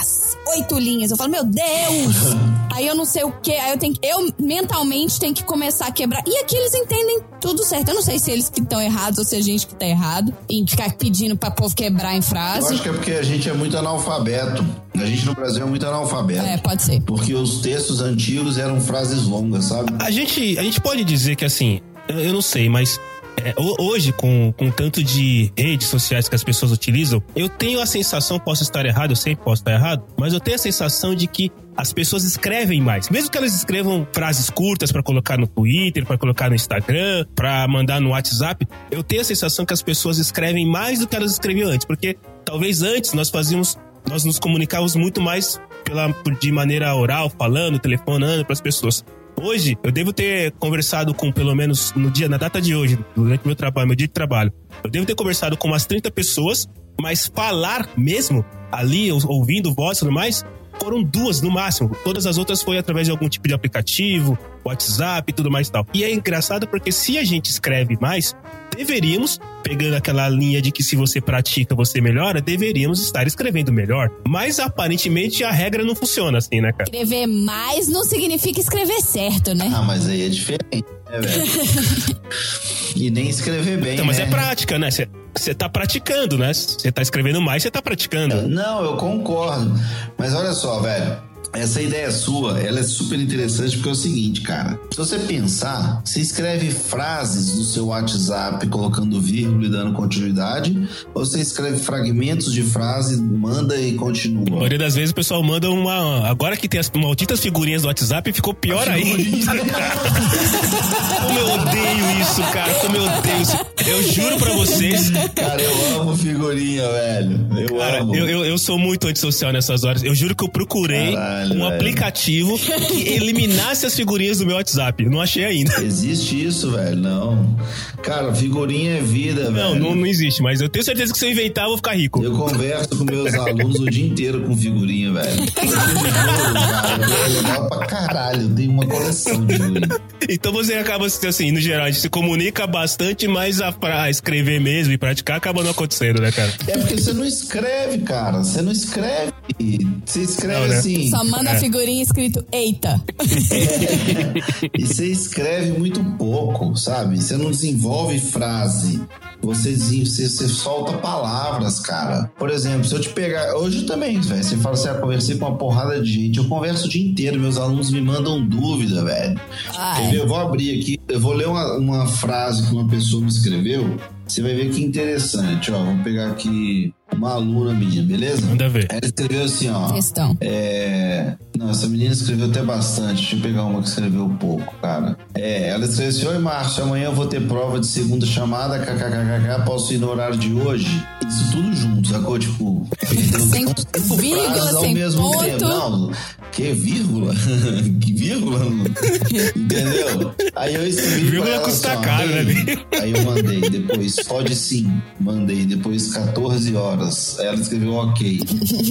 oito linhas. Eu falo, meu Deus! Aí eu não sei o que, aí eu tenho que, eu mentalmente tenho que começar a quebrar. E aqui eles entendem tudo certo. Eu não sei se eles que estão errados ou se a gente que tá errado em ficar pedindo pra povo quebrar em Eu frase. acho que é porque a gente é muito analfabeto. A gente no Brasil é muito analfabeto. É, pode ser. Porque os textos antigos eram frases longas, sabe? A gente, a gente pode dizer que assim, eu, eu não sei, mas é, ho- hoje, com, com tanto de redes sociais que as pessoas utilizam, eu tenho a sensação, posso estar errado, eu sempre posso estar errado, mas eu tenho a sensação de que as pessoas escrevem mais. Mesmo que elas escrevam frases curtas pra colocar no Twitter, pra colocar no Instagram, pra mandar no WhatsApp, eu tenho a sensação que as pessoas escrevem mais do que elas escreviam antes, porque talvez antes nós fazíamos, nós nos comunicávamos muito mais pela, de maneira oral, falando, telefonando pras pessoas. Hoje, eu devo ter conversado com, pelo menos no dia, na data de hoje, durante meu trabalho, meu dia de trabalho, eu devo ter conversado com umas 30 pessoas, mas falar mesmo, ali, ou- ouvindo voz e tudo mais, foram duas no máximo. Todas as outras foi através de algum tipo de aplicativo, WhatsApp e tudo mais e tal. E é engraçado porque se a gente escreve mais, deveríamos, pegando aquela linha de que se você pratica, você melhora, deveríamos estar escrevendo melhor. Mas aparentemente a regra não funciona assim, né, cara? Escrever mais não significa escrever certo, né? Ah, mas aí é diferente, velho? e nem escrever bem. Então, mas né? é prática, né? Você tá praticando, né? Você tá escrevendo mais, você tá praticando. Não, eu concordo. Mas olha só, velho. Essa ideia sua, ela é super interessante porque é o seguinte, cara. Se você pensar, você escreve frases no seu WhatsApp colocando vírgula e dando continuidade, ou você escreve fragmentos de frase, manda e A continua. maioria das vezes o pessoal manda uma. Agora que tem as malditas figurinhas do WhatsApp, ficou pior ainda. Como eu odeio isso, cara. Como eu odeio isso. Eu juro pra vocês. Cara, eu amo figurinha, velho. Eu Cara, amo. eu, eu, eu sou muito antissocial nessas horas. Eu juro que eu procurei Caralho, um velho. aplicativo que eliminasse as figurinhas do meu WhatsApp. Não achei ainda. Existe isso, velho? Não. Cara, figurinha é vida, Não, velho. não, não existe, mas eu tenho certeza que se eu inventar, eu vou ficar rico. Eu converso com meus alunos o dia inteiro com figurinha, velho. Eu legal pra caralho. Eu tenho uma coleção de figurinha. Então você acaba, assim, no geral, a gente se comunica bastante, mas a, pra escrever mesmo e praticar acaba não acontecendo, né, cara? É porque você não escreve, cara. Você não escreve. Você escreve Não, né? assim. Só manda a figurinha escrito Eita. E você escreve muito pouco, sabe? Você não desenvolve frase. Você, você, você solta palavras, cara. Por exemplo, se eu te pegar. Hoje também, velho. Você fala assim, ah, conversei com uma porrada de gente. Eu converso o dia inteiro, meus alunos me mandam dúvida, velho. Ah, é. Eu vou abrir aqui, eu vou ler uma, uma frase que uma pessoa me escreveu. Você vai ver que interessante, ó. Vou pegar aqui uma aluna minha, beleza? Manda ver. Ela escreveu assim, ó. Questão. É. Não, essa menina escreveu até bastante. Deixa eu pegar uma que escreveu pouco, cara. É, ela escreveu assim: Oi, Márcio, amanhã eu vou ter prova de segunda chamada, kkkk, posso ir no horário de hoje? Isso tudo junto, sacou? Tipo. Sem vírgula, ao sem mesmo ponto. tempo. Não, que vírgula? que vírgula? Entendeu? Aí eu escrevi. pra Vírgula ela custa assim, caro, né? Aí eu mandei depois, pode sim. Mandei depois 14 horas. Aí ela escreveu ok.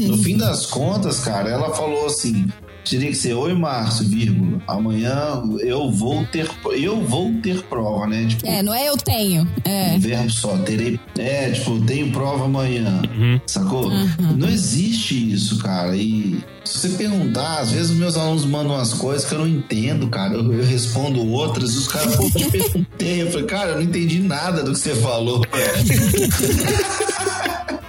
No fim das contas, cara, ela falou assim. Teria que ser, oi Márcio, vírgula. Amanhã eu vou ter, eu vou ter prova, né? Tipo, É, não é eu tenho. É. um verbo só, terei. É, tipo, tenho prova amanhã. Sacou? Não existe isso, cara. E se você perguntar, às vezes os meus alunos mandam umas coisas que eu não entendo, cara. Eu, eu respondo outras e os caras, pô, eu te perguntei. Eu falei, cara, eu não entendi nada do que você falou.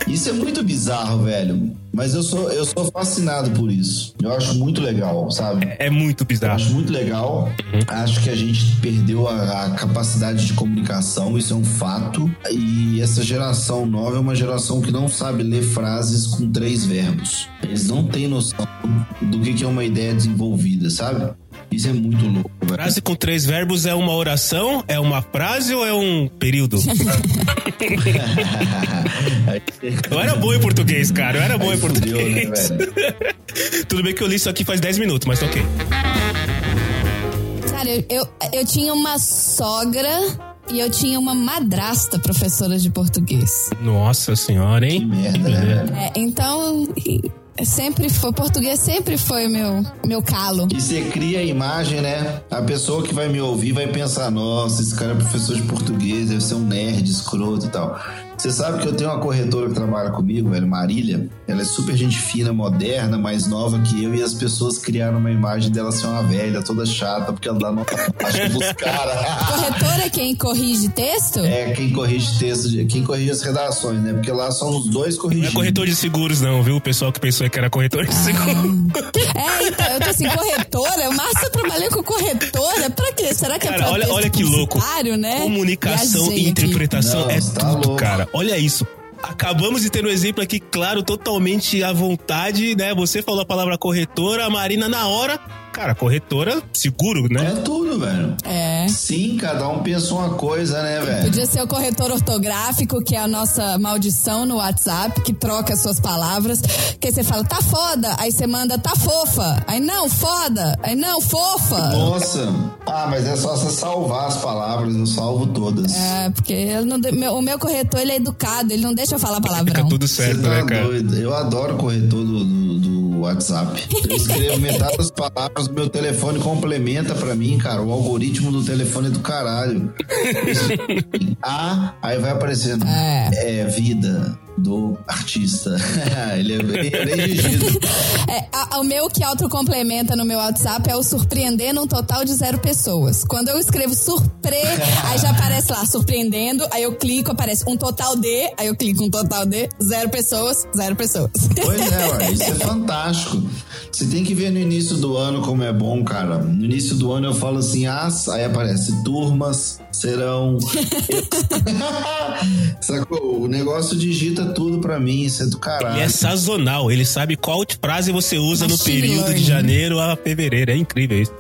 Isso é muito bizarro, velho. Mas eu sou, eu sou fascinado por isso. Eu acho muito legal, sabe? É muito Eu bizarro. acho muito legal. Acho que a gente perdeu a, a capacidade de comunicação, isso é um fato. E essa geração nova é uma geração que não sabe ler frases com três verbos. Eles não têm noção do que que é uma ideia desenvolvida, sabe? Isso é muito louco, velho. Frase com três verbos é uma oração? É uma frase ou é um período? Eu era bom em português, cara. Eu era bom Aí em fudeu, né, português. velho? Tudo bem que eu li isso aqui faz 10 minutos, mas tá ok. Cara, eu, eu, eu tinha uma sogra e eu tinha uma madrasta professora de português. Nossa senhora, Que hein? merda, né, velho? É, então, sempre foi, português sempre foi meu, meu calo. E você cria a imagem, né? A pessoa que vai me ouvir vai pensar: nossa, esse cara é professor de português, deve ser um nerd, escroto e tal. Você sabe que eu tenho uma corretora que trabalha comigo, velho, Marília. Ela é super gente fina, moderna, mais nova que eu, e as pessoas criaram uma imagem dela ser uma velha, toda chata, porque ela dá nota baixa pros caras. Corretor é quem corrige texto? É quem corrige texto, quem corrige as redações, né? Porque lá são os dois Não é corretor de seguros, não, viu? O pessoal que pensou que era corretor de seguros. É, então, eu tô assim, corretora? O Márcio trabalhou com corretora? Pra quê? Será que é Cara, pra olha, olha que louco. né? Comunicação Viajei e interpretação Não, é tá tudo, louco. cara. Olha isso. Acabamos de ter um exemplo aqui, claro, totalmente à vontade, né? Você falou a palavra corretora, a Marina na hora. Cara, corretora, seguro, né? É tudo, velho. É. Sim, cada um pensa uma coisa, né, velho? Podia ser o corretor ortográfico, que é a nossa maldição no WhatsApp, que troca as suas palavras. Que aí você fala, tá foda. Aí você manda, tá fofa. Aí não, foda. Aí não, fofa. Nossa. Ah, mas é só você salvar as palavras, eu salvo todas. É, porque não meu- o meu corretor, ele é educado, ele não deixa eu falar Fica palavrão. tudo Você certo, tá né, cara? doido. Eu adoro o corretor do, do, do WhatsApp. Eu escrevo metade das palavras, meu telefone complementa pra mim, cara. O algoritmo do telefone é do caralho. A, aí vai aparecendo. É. É vida do artista. Ele é bem, bem dirigido. É, a- o meu que autocomplementa no meu WhatsApp é o surpreendendo um total de zero pessoas. Quando eu escrevo surpre, aí já aparece lá, surpreendendo, aí eu clico, aparece um total de, aí eu clico um total de zero pessoas, zero pessoas. Pois é, ué, isso é fantástico. Você tem que ver no início do ano como é bom, cara. No início do ano eu falo assim, as, aí aparece turmas, serão. Sacou? O negócio digita tudo pra mim, isso é do Ele caralho. é sazonal, ele sabe qual frase você usa no período de janeiro a fevereiro. É incrível isso.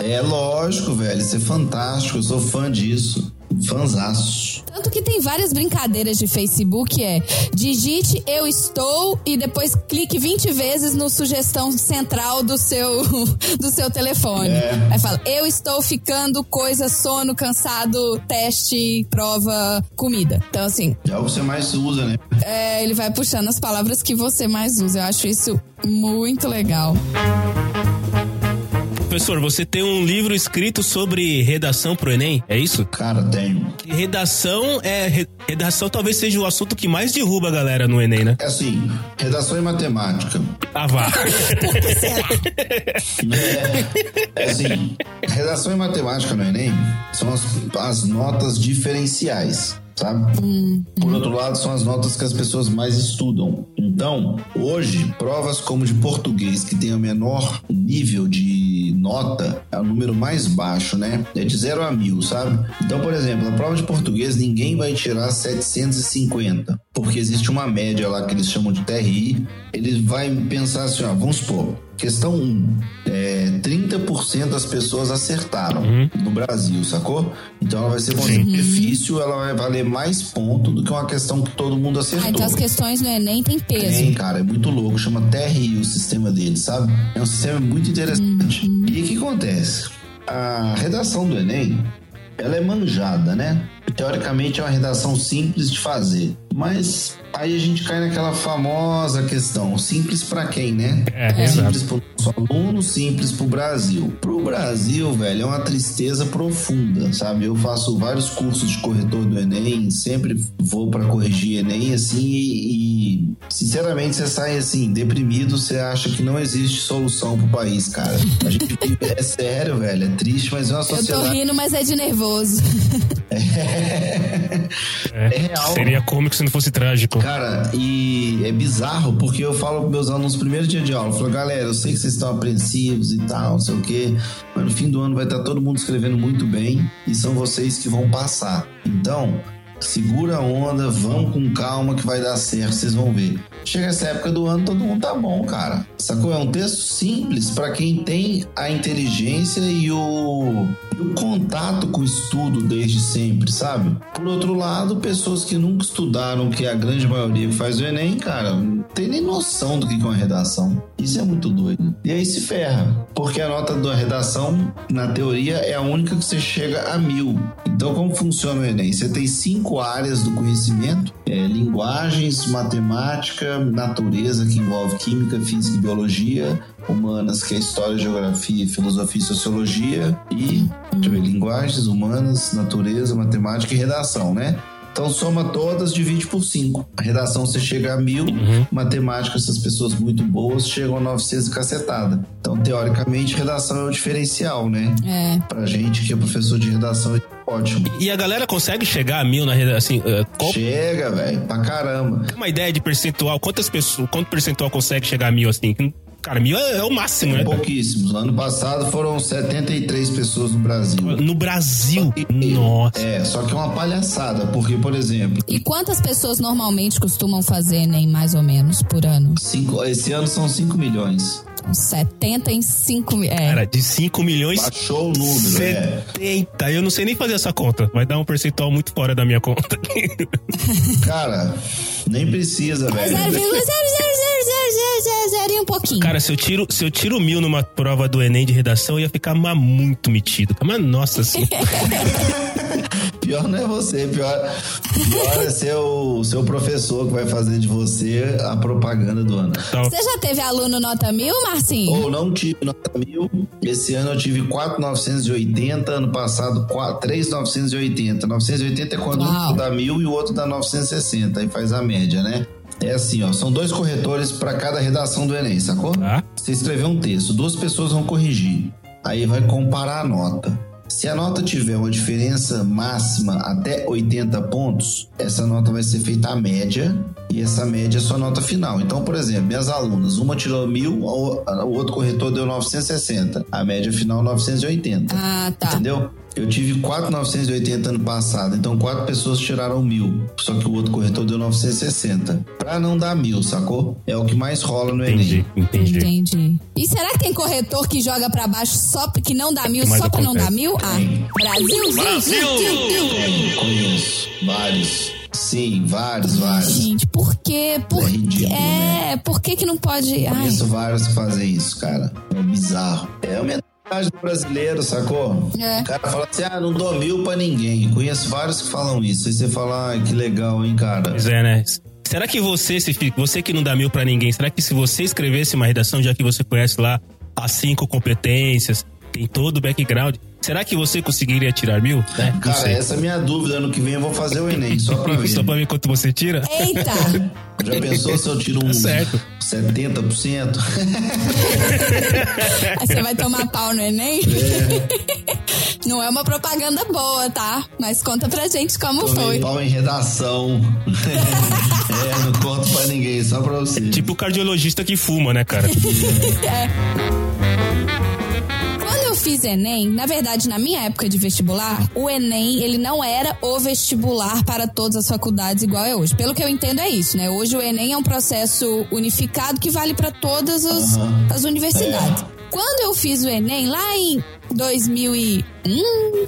É lógico, velho, isso é fantástico. Eu sou fã disso. Fanzaço. Tanto que tem várias brincadeiras de Facebook, é digite eu estou e depois clique 20 vezes no sugestão central do seu, do seu telefone. É. Aí fala, eu estou ficando, coisa, sono, cansado, teste, prova, comida. Então, assim, É o que você mais usa, né? é, ele vai puxando as palavras que você mais usa. Eu acho isso muito legal. Professor, você tem um livro escrito sobre redação pro Enem, é isso? Cara, tenho. Redação é. re- redação talvez seja o assunto que mais derruba a galera no Enem, né? É assim, redação e matemática. Ah, vá. É, é assim, redação e matemática no Enem são as, as notas diferenciais, sabe? Por outro lado, são as notas que as pessoas mais estudam. Então, hoje, provas como de português, que tem o menor nível de nota, é o número mais baixo, né? É de 0 a 1000, sabe? Então, por exemplo, na prova de português, ninguém vai tirar 750, porque existe uma média lá que eles chamam de TRI. Ele vai pensar assim, ó, vamos supor, questão 1, é, 30% das pessoas acertaram no Brasil, sacou? Então ela vai ser muito difícil, ela vai valer mais ponto do que uma questão que todo mundo acertou. Ah, então as questões no Enem têm peso. Tem, cara, é muito louco. Chama TRI o sistema dele, sabe? É um sistema muito interessante. E o que acontece? A redação do Enem, ela é manjada, né? Teoricamente é uma redação simples de fazer. Mas aí a gente cai naquela famosa questão: simples pra quem, né? É, exato. simples pro nosso aluno, simples pro Brasil. Pro Brasil, velho, é uma tristeza profunda, sabe? Eu faço vários cursos de corretor do Enem, sempre vou pra corrigir Enem, assim, e, e, sinceramente você sai assim, deprimido, você acha que não existe solução pro país, cara. A gente é sério, velho, é triste, mas é uma Eu tô sociedade. rindo, mas é de nervoso. É, real. Seria cômico se não fosse trágico. Cara, e é bizarro porque eu falo pros meus alunos no primeiro dia de aula, eu falo, galera, eu sei que vocês estão apreensivos e tal, não sei o quê, mas no fim do ano vai estar todo mundo escrevendo muito bem e são vocês que vão passar. Então, segura a onda, vamos com calma que vai dar certo, vocês vão ver. Chega essa época do ano, todo mundo tá bom, cara. Sacou? É um texto simples para quem tem a inteligência e o, e o contato com o estudo desde sempre, sabe? Por outro lado, pessoas que nunca estudaram, que é a grande maioria que faz o Enem, cara, não tem nem noção do que é uma redação. Isso é muito doido. E aí se ferra, porque a nota da redação, na teoria, é a única que você chega a mil. Então, como funciona o Enem? Você tem cinco áreas do conhecimento: é, linguagens, matemática, natureza, que envolve química, física e biologia, humanas, que é história, geografia, filosofia e sociologia, e ver, linguagens, humanas, natureza, matemática e redação, né? Então soma todas, divide por 5. A redação você chega a mil, matemática, essas pessoas muito boas chegam a 900 e cacetada. Então, teoricamente, redação é o diferencial, né? É. Pra gente que é professor de redação, é ótimo. E a galera consegue chegar a mil na redação? Assim, qual Chega, velho, pra caramba. uma ideia de percentual? Quantas pessoas, quanto percentual consegue chegar a mil assim? Cara, mil é, é o máximo, né? Pouquíssimos. Ano passado foram 73 pessoas no Brasil. No Brasil. Nossa. É, só que é uma palhaçada, porque, por exemplo, E quantas pessoas normalmente costumam fazer Enem, mais ou menos, por ano? cinco, esse ano são 5 milhões. Uns 75 mil. É. Cara, de 5 milhões. Baixou o número, é. 70. Eu não sei nem fazer essa conta. Vai dar um percentual muito fora da minha conta. Cara, nem precisa, velho. 0,0000000 e um pouquinho. Cara, se eu tiro, se eu tiro mil numa prova do Enem de redação, eu ia ficar muito metido. Mas nossa assim. Pior não é você, pior, pior é ser o seu professor que vai fazer de você a propaganda do ano. Então, Você já teve aluno nota mil, Marcinho? Ou não tive nota mil, esse ano eu tive 4,980, ano passado 4 3,980. 980 é quando Uau. um dá mil e o outro dá 960, aí faz a média, né? É assim, ó, são dois corretores para cada redação do Enem, sacou? Tá. Você escreveu um texto, duas pessoas vão corrigir. Aí vai comparar a nota. Se a nota tiver uma diferença máxima até 80 pontos, essa nota vai ser feita a média e essa média é sua nota final. Então, por exemplo, minhas alunas, uma tirou 1000, o outro corretor deu 960, a média final 980. Ah, tá. Entendeu? Eu tive 4,980 ano passado, então quatro pessoas tiraram mil, só que o outro corretor deu 960. Pra não dar mil, sacou? É o que mais rola no entendi, Enem. entendi. Entendi. E será que tem corretor que joga pra baixo só que não dá mil, só pra não acontece. dar mil? Ah, Brasil, Brasil! Tem, conheço. Vários. Sim, vários, vários. Gente, por quê? Por É ridículo, é, por que que não pode... Ai, Conheço vários que fazem isso, cara. É bizarro. É a mentalidade do brasileiro, sacou? É. O cara fala assim: ah, não dou mil pra ninguém. Conheço vários que falam isso. Aí você fala, ah, que legal, hein, cara. Pois é, né? Será que você, se você que não dá mil pra ninguém, será que se você escrevesse uma redação, já que você conhece lá as cinco competências, tem todo o background. Será que você conseguiria tirar mil? Né? Não Cara, sei. essa é a minha dúvida. Ano que vem eu vou fazer o Enem, só pra ver. Só pra ver quanto você tira? Eita! Já pensou se eu tiro um certo. 70%? Aí você vai tomar pau no Enem? Não é uma propaganda boa, tá? Mas conta pra gente como Tomei foi. pau em redação. é, não conto pra ninguém, só pra você. Tipo o cardiologista que fuma, né, cara? Eu fiz Enem, na verdade, na minha época de vestibular, o Enem, ele não era o vestibular para todas as faculdades igual é hoje. Pelo que eu entendo é isso, né? Hoje o Enem é um processo unificado que vale para todas as, as universidades. Quando eu fiz o Enem, lá em 2001,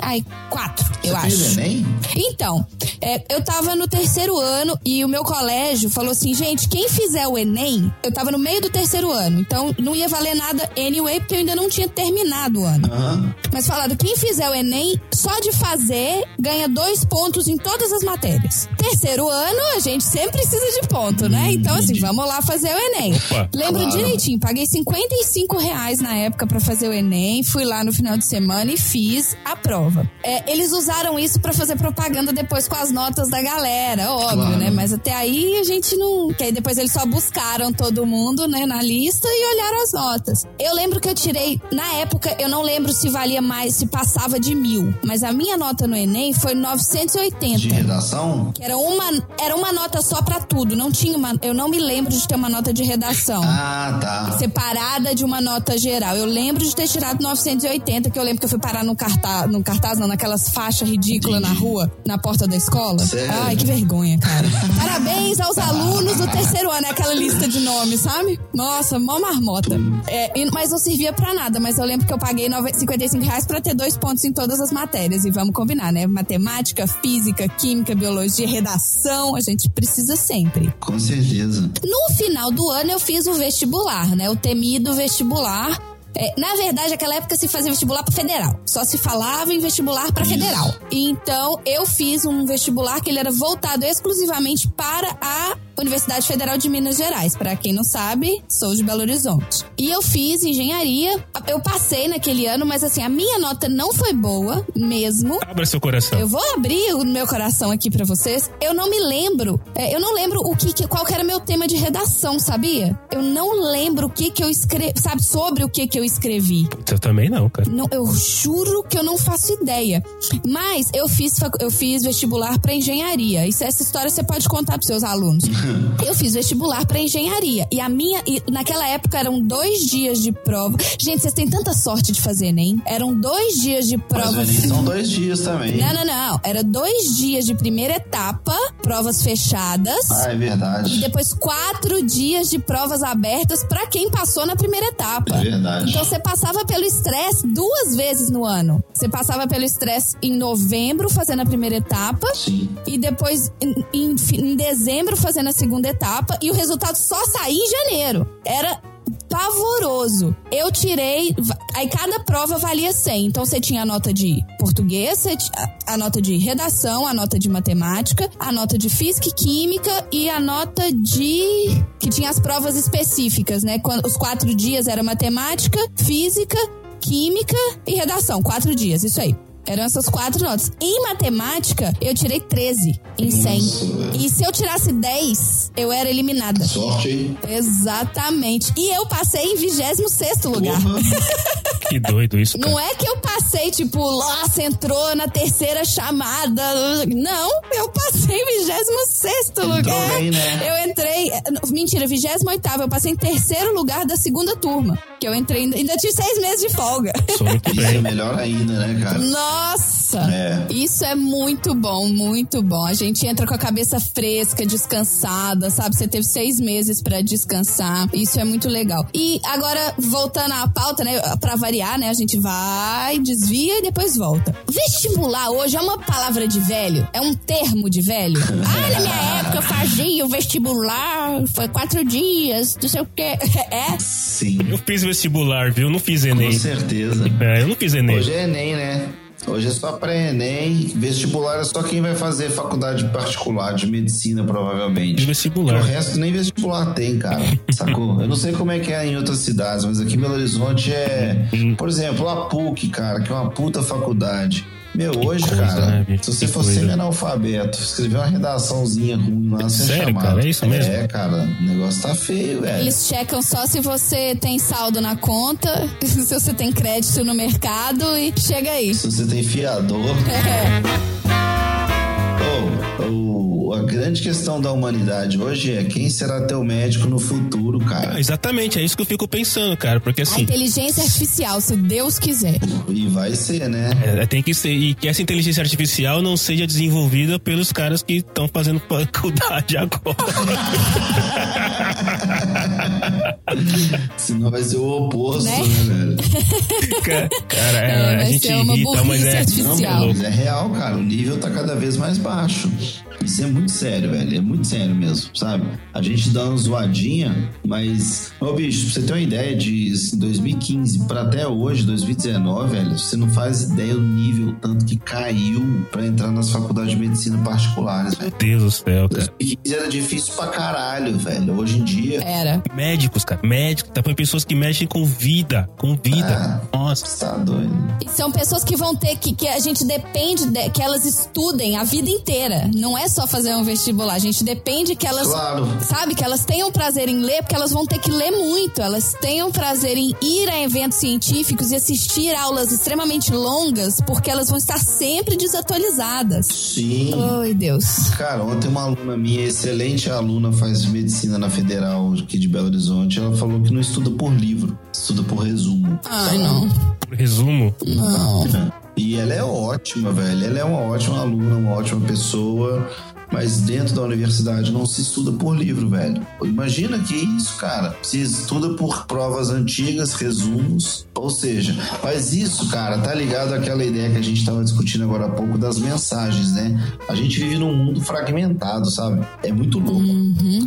ai, 4, eu Você acho. Enem? Então, é, eu tava no terceiro ano e o meu colégio falou assim, gente, quem fizer o Enem, eu tava no meio do terceiro ano, então não ia valer nada anyway, porque eu ainda não tinha terminado o ano. Aham. Mas falaram, quem fizer o Enem, só de fazer, ganha dois pontos em todas as matérias. Terceiro ano, a gente sempre precisa de ponto, né? Então, assim, vamos lá fazer o Enem. Opa, Lembro claro. direitinho, paguei 55 reais na época pra fazer o Enem, fui lá no final de semana e fiz a prova. É, eles usaram isso pra fazer propaganda depois com as notas da galera, óbvio, Claro. né? Mas até aí a gente não. Que aí depois eles só buscaram todo mundo, né, na lista e olharam as notas. Eu lembro que eu tirei, na época, eu não lembro se valia mais, se passava de mil, mas a minha nota no Enem foi 980. De redação? Que era uma, era uma nota só pra tudo. Não tinha uma. Eu não me lembro de ter uma nota de redação. Ah, tá. Separada de uma nota geral. Eu lembro de ter tirado 980, que eu lembro que eu fui parar no cartaz, cartaz não, naquelas faixas ridículas na rua, na porta da escola. Sério? Ai, que vergonha, cara. Parabéns aos alunos do terceiro ano, é aquela lista de nomes, sabe? Nossa, mó marmota. É, mas não servia pra nada, mas eu lembro que eu paguei nove- 55 reais pra ter dois pontos em todas as matérias. E vamos combinar, né? Matemática, física, química, biologia, redação, a gente precisa sempre. Com certeza. No final do ano eu fiz o vestibular, né? O temido vestibular. É, na verdade, naquela época se fazia vestibular para federal. Só se falava em vestibular para federal. Então, eu fiz um vestibular que ele era voltado exclusivamente para a Universidade Federal de Minas Gerais. Para quem não sabe, sou de Belo Horizonte. E eu fiz engenharia. Eu passei naquele ano, mas assim, a minha nota não foi boa mesmo. Abra seu coração. Eu vou abrir o meu coração aqui pra vocês. Eu não me lembro. é, eu não lembro o que, que- qual que era meu tema de redação, sabia? Eu não lembro o que que eu escrevi, sabe, sobre o que que eu escrevi. Eu também não, cara. Não, eu juro que eu não faço ideia. Mas eu fiz, eu fiz vestibular pra engenharia. Isso, essa história você pode contar pros seus alunos. Eu fiz vestibular pra engenharia. E a minha. e naquela época eram dois dias de prova. Gente, vocês têm tanta sorte de fazer Enem. Eram dois dias de Mas prova. o Enem são dois dias também. Não, não, não. Era dois dias de primeira etapa, provas fechadas. Ah, é verdade. E depois quatro dias de provas abertas pra quem passou na primeira etapa. É verdade. Então você passava pelo estresse duas vezes no ano. Você passava pelo estresse em novembro, fazendo a primeira etapa. Sim. E depois em, em em dezembro fazendo a segunda etapa. E o resultado só saía em janeiro. Era pavoroso. Eu tirei. Aí cada prova valia 100. Então você tinha a nota de português, a, nota de redação, a nota de matemática, a nota de física e química e a nota de. que tinha as provas específicas, né? Os quatro dias era matemática, física, química e redação. Quatro dias, isso aí. Eram essas quatro notas. Em matemática, eu tirei 13 em 100. Nossa, e se eu tirasse 10, eu era eliminada. Sorte, hein? Exatamente. E eu passei em 26 lugar. Que doido isso, cara. Não é que eu passei, tipo, nossa, entrou na terceira chamada. Não, eu passei em 26 lugar. bem, né? Eu entrei. Mentira, 28. Eu passei em terceiro lugar da segunda turma. Que eu entrei. Ainda tive seis meses de folga. Sou muito Isso é bem. melhor ainda, né, cara? Nossa! É. Isso é muito bom, muito bom. A gente entra com a cabeça fresca, descansada, sabe? Você teve seis meses pra descansar. Isso é muito legal. E agora, voltando à pauta, né? Pra variar, né? A gente vai, desvia e depois volta. Vestibular hoje é uma palavra de velho? É um termo de velho? Ah, na minha época eu fazia o vestibular, foi quatro dias, não sei o quê. É? Sim. Eu fiz vestibular, viu? Não fiz Com Enem. certeza. É, eu não fiz Enem. Hoje é Enem, né? Hoje é só pré-ENEM, vestibular é só quem vai fazer faculdade particular de medicina, provavelmente. De O vestibular. resto nem vestibular tem, cara. Sacou? Eu não sei como é que é em outras cidades, mas aqui em Belo Horizonte é. Por exemplo, a PUC, cara, que é uma puta faculdade. Meu, hoje, coisa, cara, né, bicho? se você coisa. semi-analfabeto, escrever uma redaçãozinha ruim lá, você Sério, chamava. cara? É isso mesmo? É, cara, o negócio tá feio, velho. Eles checam só se você tem saldo na conta, se você tem crédito no mercado e chega aí. Se você tem fiador. Oh, o- a grande questão da humanidade hoje é quem será teu médico no futuro, Ah, cara. exatamente, é isso que eu fico pensando, cara. Porque A assim, inteligência artificial, se Deus quiser. E vai ser, né? é, tem que ser. E que essa inteligência artificial não seja desenvolvida pelos caras que estão fazendo faculdade agora. Senão vai ser o oposto, Né? né, velho? Cara, é, É, a gente irrita, mas burrice é. Não, mas é real, cara. O nível tá cada vez mais baixo. Isso é muito sério, velho. É muito sério mesmo, sabe? A gente dá uma zoadinha, mas. Ô, bicho, pra você ter uma ideia, de 2015 pra até hoje, 2019, velho, você não faz ideia do nível tanto que caiu pra entrar nas faculdades de medicina particulares, velho. Meu Deus do céu, cara. 2015 era difícil pra caralho, velho. Hoje em dia. Era. Médicos, cara. Médicos, tá pessoas que mexem com vida. Com vida. Nossa. Você tá doido. E são pessoas que vão ter que, que a gente depende de, que elas estudem a vida inteira. Não é só fazer um vestibular. A gente depende que elas. Claro. Sabe, que elas tenham prazer em ler, porque elas vão ter que ler muito. Elas tenham prazer em ir a eventos científicos e assistir aulas extremamente longas, porque elas vão estar sempre desatualizadas. Sim. Ai, Deus. Cara, ontem uma aluna minha, excelente aluna, faz medicina na Federal aqui de Belo Horizonte, ela falou que não estuda por livro, estuda por resumo. Ai, não. Por resumo, Não. E ela é ótima, velho. Ela é uma ótima aluna, uma ótima pessoa. Mas dentro da universidade não se estuda por livro, velho. Imagina que isso, cara. Se estuda por provas antigas, resumos. Ou seja, mas isso, cara, tá ligado àquela ideia que a gente tava discutindo agora há pouco das mensagens, né? A gente vive num mundo fragmentado, sabe? É muito louco.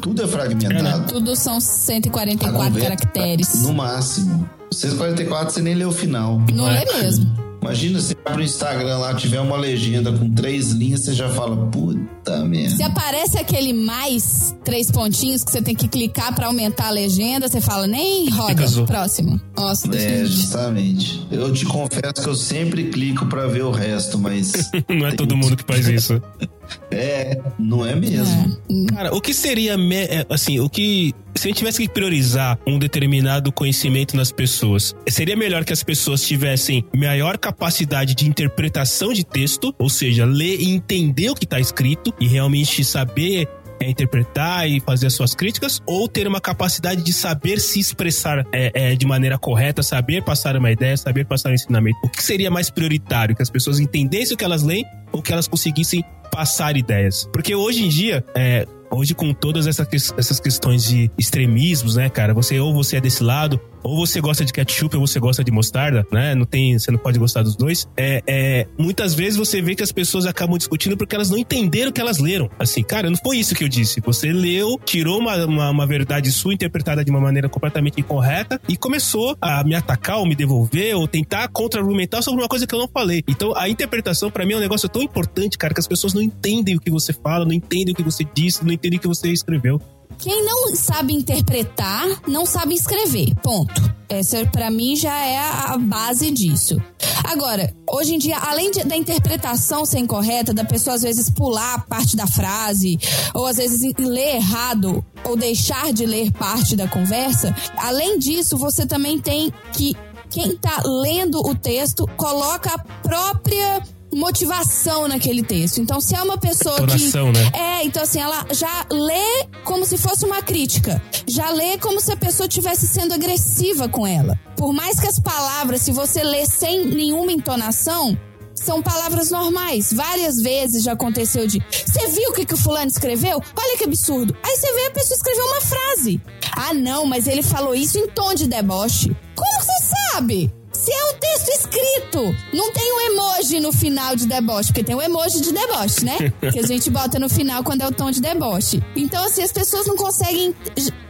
Tudo é fragmentado. Tudo são 144 A novela- caracteres. No máximo. 144 você nem lê o final. Não é mesmo. Imagina se abre o Instagram lá, tiver uma legenda com três linhas, você já fala, puta merda. Se aparece aquele mais três pontinhos que você tem que clicar pra aumentar a legenda, você fala, nem roda. Próximo. Nossa, É, justamente. Eu te confesso que eu sempre clico pra ver o resto, mas. não é todo mundo que faz isso. É, não é mesmo. Cara, o que seria, é, assim, o que. Se a gente tivesse que priorizar um determinado conhecimento nas pessoas, seria melhor que as pessoas tivessem maior capacidade de interpretação de texto, ou seja, ler e entender o que está escrito e realmente saber é, interpretar e fazer as suas críticas, ou ter uma capacidade de saber se expressar é, é, de maneira correta, saber passar uma ideia, saber passar um ensinamento. O que seria mais prioritário? Que as pessoas entendessem o que elas leem ou que elas conseguissem passar ideias? Porque hoje em dia, é, hoje com todas essa que- essas questões de extremismos, né, cara? Você ou você é desse lado, ou você gosta de ketchup ou você gosta de mostarda, né? Não tem, você não pode gostar dos dois. É, é, muitas vezes você vê que as pessoas acabam discutindo porque elas não entenderam o que elas leram. Assim, cara, não foi isso que eu disse. Você leu, tirou uma, uma, uma verdade sua interpretada de uma maneira completamente incorreta e começou a me atacar ou me devolver ou tentar contra-argumentar sobre uma coisa que eu não falei. Então, a interpretação pra mim é um negócio tão importante, cara, que as pessoas não entendem o que você fala, não entendem o que você disse, não entendem o que você escreveu. Quem não sabe interpretar, não sabe escrever. Ponto. Essa, pra mim, já é a base disso. Agora, hoje em dia, além de- da interpretação ser incorreta, da pessoa às vezes pular parte da frase, ou às vezes ler errado, ou deixar de ler parte da conversa, além disso, você também tem que. Quem tá lendo o texto coloca a própria motivação naquele texto. Então, se é uma pessoa que. Entonação, né? É, então assim, ela já lê como se fosse uma crítica. Já lê como se a pessoa estivesse sendo agressiva com ela. Por mais que as palavras, se você lê sem nenhuma entonação, são palavras normais. Várias vezes já aconteceu de. Você viu o que, que o fulano escreveu? Olha que absurdo. Aí você vê a pessoa escrever uma frase. Ah, não, mas ele falou isso em tom de deboche. Como que você sabe? Se é um texto escrito, não tem um emoji no final de deboche, porque tem um emoji de deboche, né? que a gente bota no final quando é o tom de deboche. Então, assim, as pessoas não conseguem,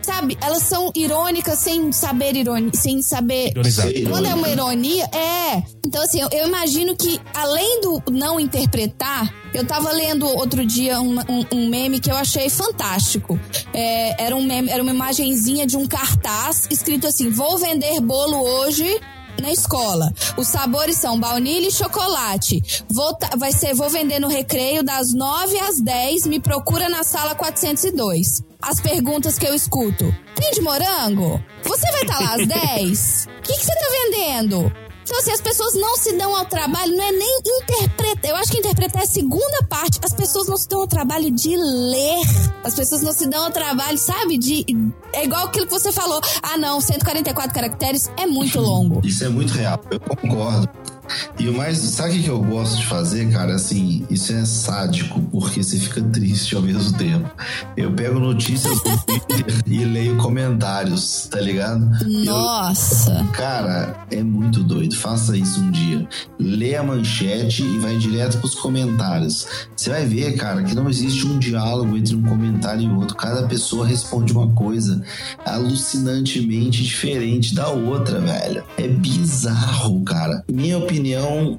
sabe? Elas são irônicas sem saber irônia, sem saber. Ironizar. Quando é uma ironia, é. Então, assim, eu, eu imagino que, além do não interpretar, eu tava lendo outro dia um, um- um meme que eu achei fantástico. É, era, um meme, era uma imagenzinha de um cartaz escrito assim: Vou vender bolo hoje. Na escola. Os sabores são baunilha e chocolate. Vou, vai ser, vou vender no recreio das 9 às 10. Me procura na sala 402. As perguntas que eu escuto. Tem de morango? Você vai estar lá às 10? O que que você tá vendendo? Então, assim, as pessoas não se dão ao trabalho, não é nem interpretar. Eu acho que interpretar é a segunda parte. As pessoas não se dão ao trabalho de ler. As pessoas não se dão ao trabalho, sabe? De. É igual aquilo que você falou. Ah, não, 144 caracteres é muito longo. Isso é muito real, eu concordo. E o mais, sabe o que eu gosto de fazer, cara? Assim, isso é sádico, porque você fica triste ao mesmo tempo. Eu pego notícias do Twitter e leio comentários, tá ligado? Eu- Nossa. Cara, é muito doido. Faça isso um dia. Lê a manchete e vai direto pros comentários. Você vai ver, cara, que não existe um diálogo entre um comentário e outro. Cada pessoa responde uma coisa alucinantemente diferente da outra, velho. É bizarro, cara. Minha opinião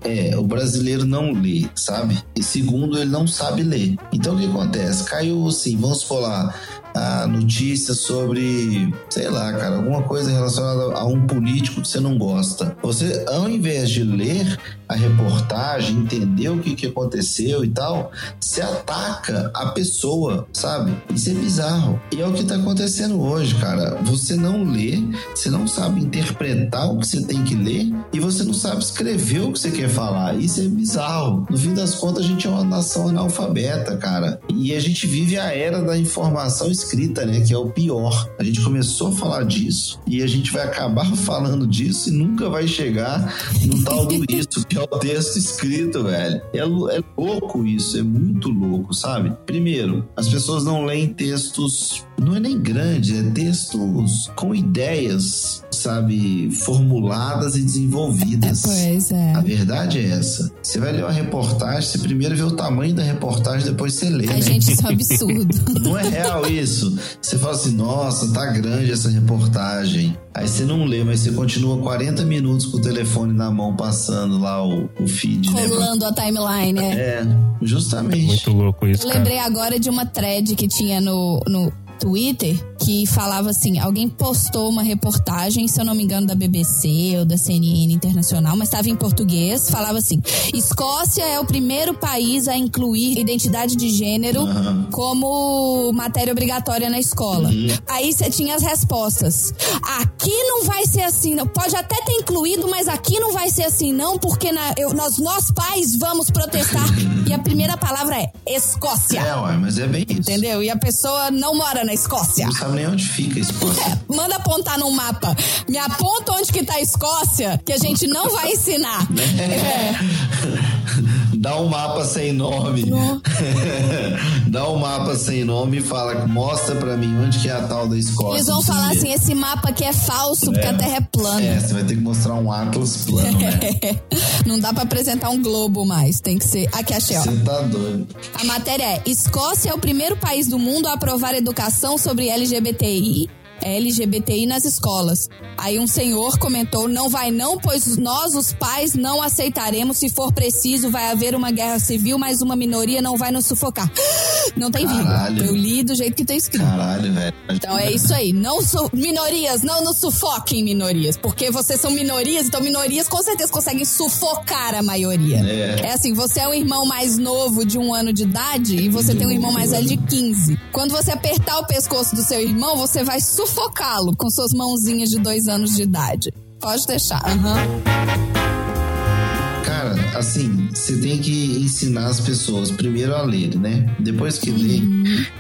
é: o brasileiro não lê, sabe? E segundo, ele não sabe ler. Então o que acontece? Caiu assim, vamos lá a notícia sobre, sei lá, cara, alguma coisa relacionada a um político que você não gosta. Você, ao invés de ler a reportagem, entender o que, que aconteceu e tal, você ataca a pessoa, sabe? Isso é bizarro. E é o que tá acontecendo hoje, cara. Você não lê, você não sabe interpretar o que você tem que ler e você não sabe escrever o que você quer falar. Isso é bizarro. No fim das contas, a gente é uma nação analfabeta, cara. E a gente vive a era da informação escrita, né? Que é o pior. A gente começou a falar disso e a gente vai acabar falando disso e nunca vai chegar no tal do isso, que é o texto escrito, velho. É, é louco isso, é muito louco, sabe? Primeiro, as pessoas não leem textos, não é nem grande, é textos com ideias, sabe, formuladas e desenvolvidas. Pois é. A verdade é essa. Você vai ler uma reportagem, você primeiro vê o tamanho da reportagem, depois você lê, A né? gente, isso é um absurdo. Não é real isso. Você fala assim, nossa, tá grande essa reportagem. Aí você não lê, mas você continua 40 minutos com o telefone na mão, passando lá o, o feed, né? Rolando a timeline, né? É, justamente. Muito louco isso, Eu cara. lembrei agora de uma thread que tinha no, no Twitter que falava assim: alguém postou uma reportagem, se eu não me engano, da BBC ou da CNN Internacional, mas estava em português. Falava assim: Escócia é o primeiro país a incluir identidade de gênero Aham. como matéria obrigatória na escola. Aí você tinha as respostas. Aqui não vai ser assim, não. Pode até ter incluído, mas aqui não vai ser assim, não, porque na- eu- nós, nós pais vamos protestar. e a primeira palavra é Escócia. É, ué, mas é bem isso. Entendeu? E a pessoa não mora na Escócia. Não sabe nem onde fica a Escócia. Manda apontar num mapa. Me aponta onde que tá a Escócia, que a gente não vai ensinar. É. Dá um mapa sem nome. Dá um mapa sem nome e fala, mostra pra mim onde que é a tal da Escócia. Eles vão falar assim: esse mapa aqui é falso, porque É. a Terra é plana. É, você vai ter que mostrar um atlas plano, né? Não dá pra apresentar um globo mais. Tem que ser. Aqui achei, ó. Você tá doido. A matéria é: Escócia é o primeiro país do mundo a aprovar educação sobre LGBTI. LGBTI nas escolas. Aí um senhor comentou: não vai não, pois nós, os pais, não aceitaremos. Se for preciso, vai haver uma guerra civil, mas uma minoria não vai nos sufocar. Não tem vírgula. Eu li do jeito que tá escrito. Caralho, velho. Então é isso aí. Não minorias, não nos sufoquem minorias. Porque vocês são minorias, então minorias com certeza conseguem sufocar a maioria. É. É assim, você é um irmão mais novo de um ano de idade e você tem um irmão mais velho de 15. Quando você apertar o pescoço do seu irmão, você vai sufocá-lo com suas mãozinhas de dois anos de idade. Pode deixar. Aham. Cara, assim, você tem que ensinar as pessoas primeiro a ler, né? Depois que lê,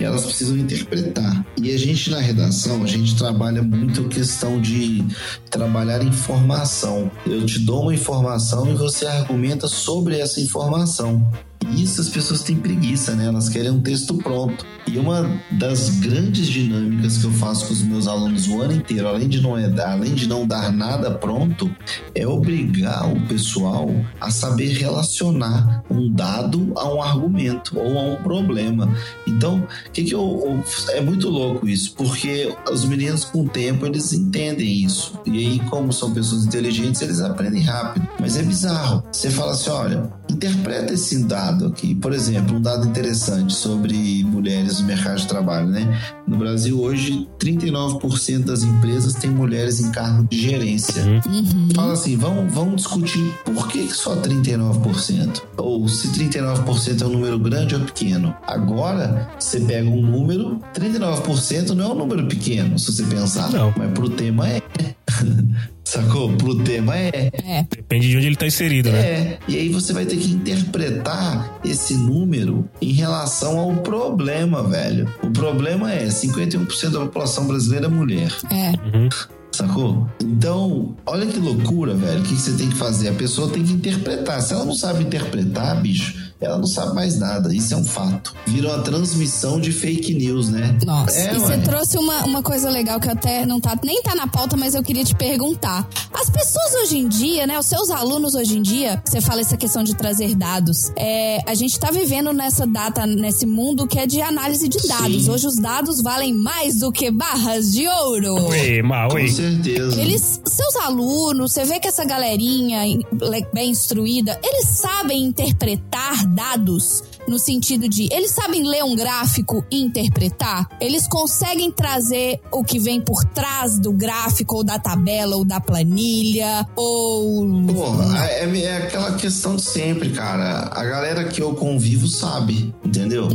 elas precisam interpretar. E a gente na redação, a gente trabalha muito a questão de trabalhar informação. Eu te dou uma informação e você argumenta sobre essa informação. Isso as pessoas têm preguiça, né? Elas querem um texto pronto. E uma das grandes dinâmicas que eu faço com os meus alunos o ano inteiro, além de não, é, além de não dar nada pronto, é obrigar o pessoal a saber relacionar um dado a um argumento ou a um problema. Então, que, que eu, é muito louco isso, porque os meninos com o tempo eles entendem isso. E aí, como são pessoas inteligentes, eles aprendem rápido. Mas é bizarro. Você fala assim, olha, interpreta esse dado aqui. Por exemplo, um dado interessante sobre mulheres no mercado de trabalho, né? No Brasil hoje, 39% das empresas têm mulheres em cargo de gerência. Uhum. Fala assim, vamos, vamos discutir por que, que só 39%? Ou se 39% é um número grande ou pequeno. Agora, você pega um número, 39% não é um número pequeno, se você pensar. Não. Mas pro tema é. Sacou? Pro tema é. É. Depende de onde ele tá inserido, né? É, e aí você vai ter que interpretar esse número em relação ao problema, velho. O problema é 51% da população brasileira é mulher. É. Sacou? Então, olha que loucura, velho. O que que você tem que fazer? A pessoa tem que interpretar. Se ela não sabe interpretar, bicho, ela não sabe mais nada. Isso é um fato. Vira uma transmissão de fake news, né? Nossa, É, e você trouxe uma, uma coisa legal que até não tá, nem tá na pauta, mas eu queria te perguntar. As pessoas hoje em dia, né, os seus alunos hoje em dia, você fala essa questão de trazer dados. É, a gente tá vivendo nessa data, nesse mundo que é de análise de dados. Sim. Hoje os dados valem mais do que barras de ouro. Oi, mal, Com oi. certeza. Eles, seus alunos, você vê que essa galerinha le- bem instruída, eles sabem interpretar dados no sentido de, eles sabem ler um gráfico e interpretar? Eles conseguem trazer o que vem por trás do gráfico ou da tabela ou da planilha ou Porra, é, é aquela questão de sempre, cara. A galera que eu convivo sabe, entendeu?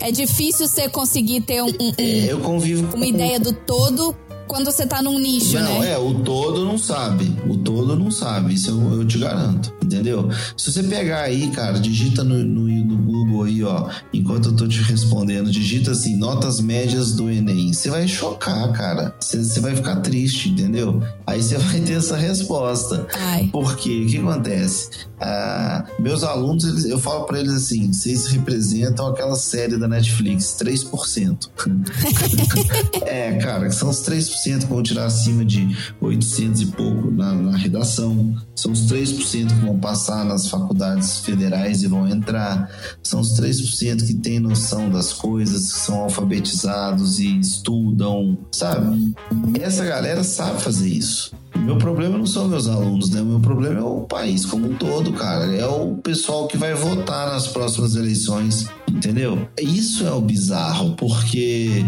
é difícil você conseguir ter um- um- um- É, eu convivo uma com- ideia do todo quando você tá num nicho, Não, né? é, o todo não sabe. O todo não sabe. Isso eu, eu te garanto. Entendeu? Se você pegar aí, cara, digita no, no, no Google aí, ó, enquanto eu tô te respondendo, digita assim, notas médias do Enem. Você vai chocar, cara. Você, você vai ficar triste, entendeu? Aí você vai ter essa resposta. Ai. Porque o que acontece? Ah, meus alunos, eles- eu falo pra eles assim: vocês representam aquela série da Netflix, 3%. é, cara, que são os 3% que vão tirar acima de 800 e pouco na, na redação. São os 3% que vão passar nas faculdades federais e vão entrar. São os 3% que têm noção das coisas, que são alfabetizados e estudam, sabe? Essa galera sabe fazer isso. Meu problema não são meus alunos, né? O meu problema é o país como um todo, cara. É o pessoal que vai votar nas próximas eleições, entendeu? Isso é o bizarro, porque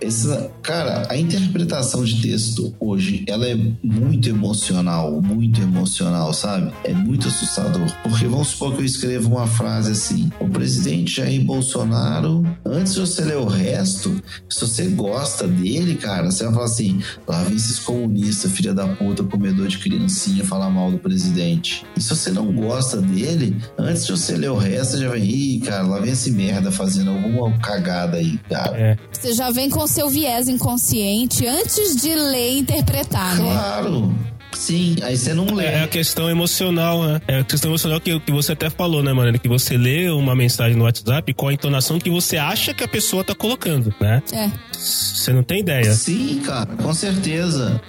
essa, cara, a interpretação de texto hoje, ela é muito emocional, muito emocional, sabe? É muito assustador, porque vamos supor que eu escrevo uma frase assim: "O presidente Jair Bolsonaro, antes de você ler o resto, se você gosta dele, cara, você vai falar assim: lá vem esses comunistas, filha da puta, comedor de criancinha, falar mal do presidente. E se você não gosta dele, antes de você ler o resto, já vem, ih, cara, lá vem esse merda fazendo alguma cagada aí, cara. É. Você já vem com seu viés inconsciente antes de ler e interpretar, né? Claro. Sim, aí você não lê. É a questão emocional, né? É a questão emocional que, que você até falou, né, mano? Que você lê uma mensagem no WhatsApp com a entonação que você acha que a pessoa tá colocando, né? É. Você não tem ideia. Sim, cara, com certeza.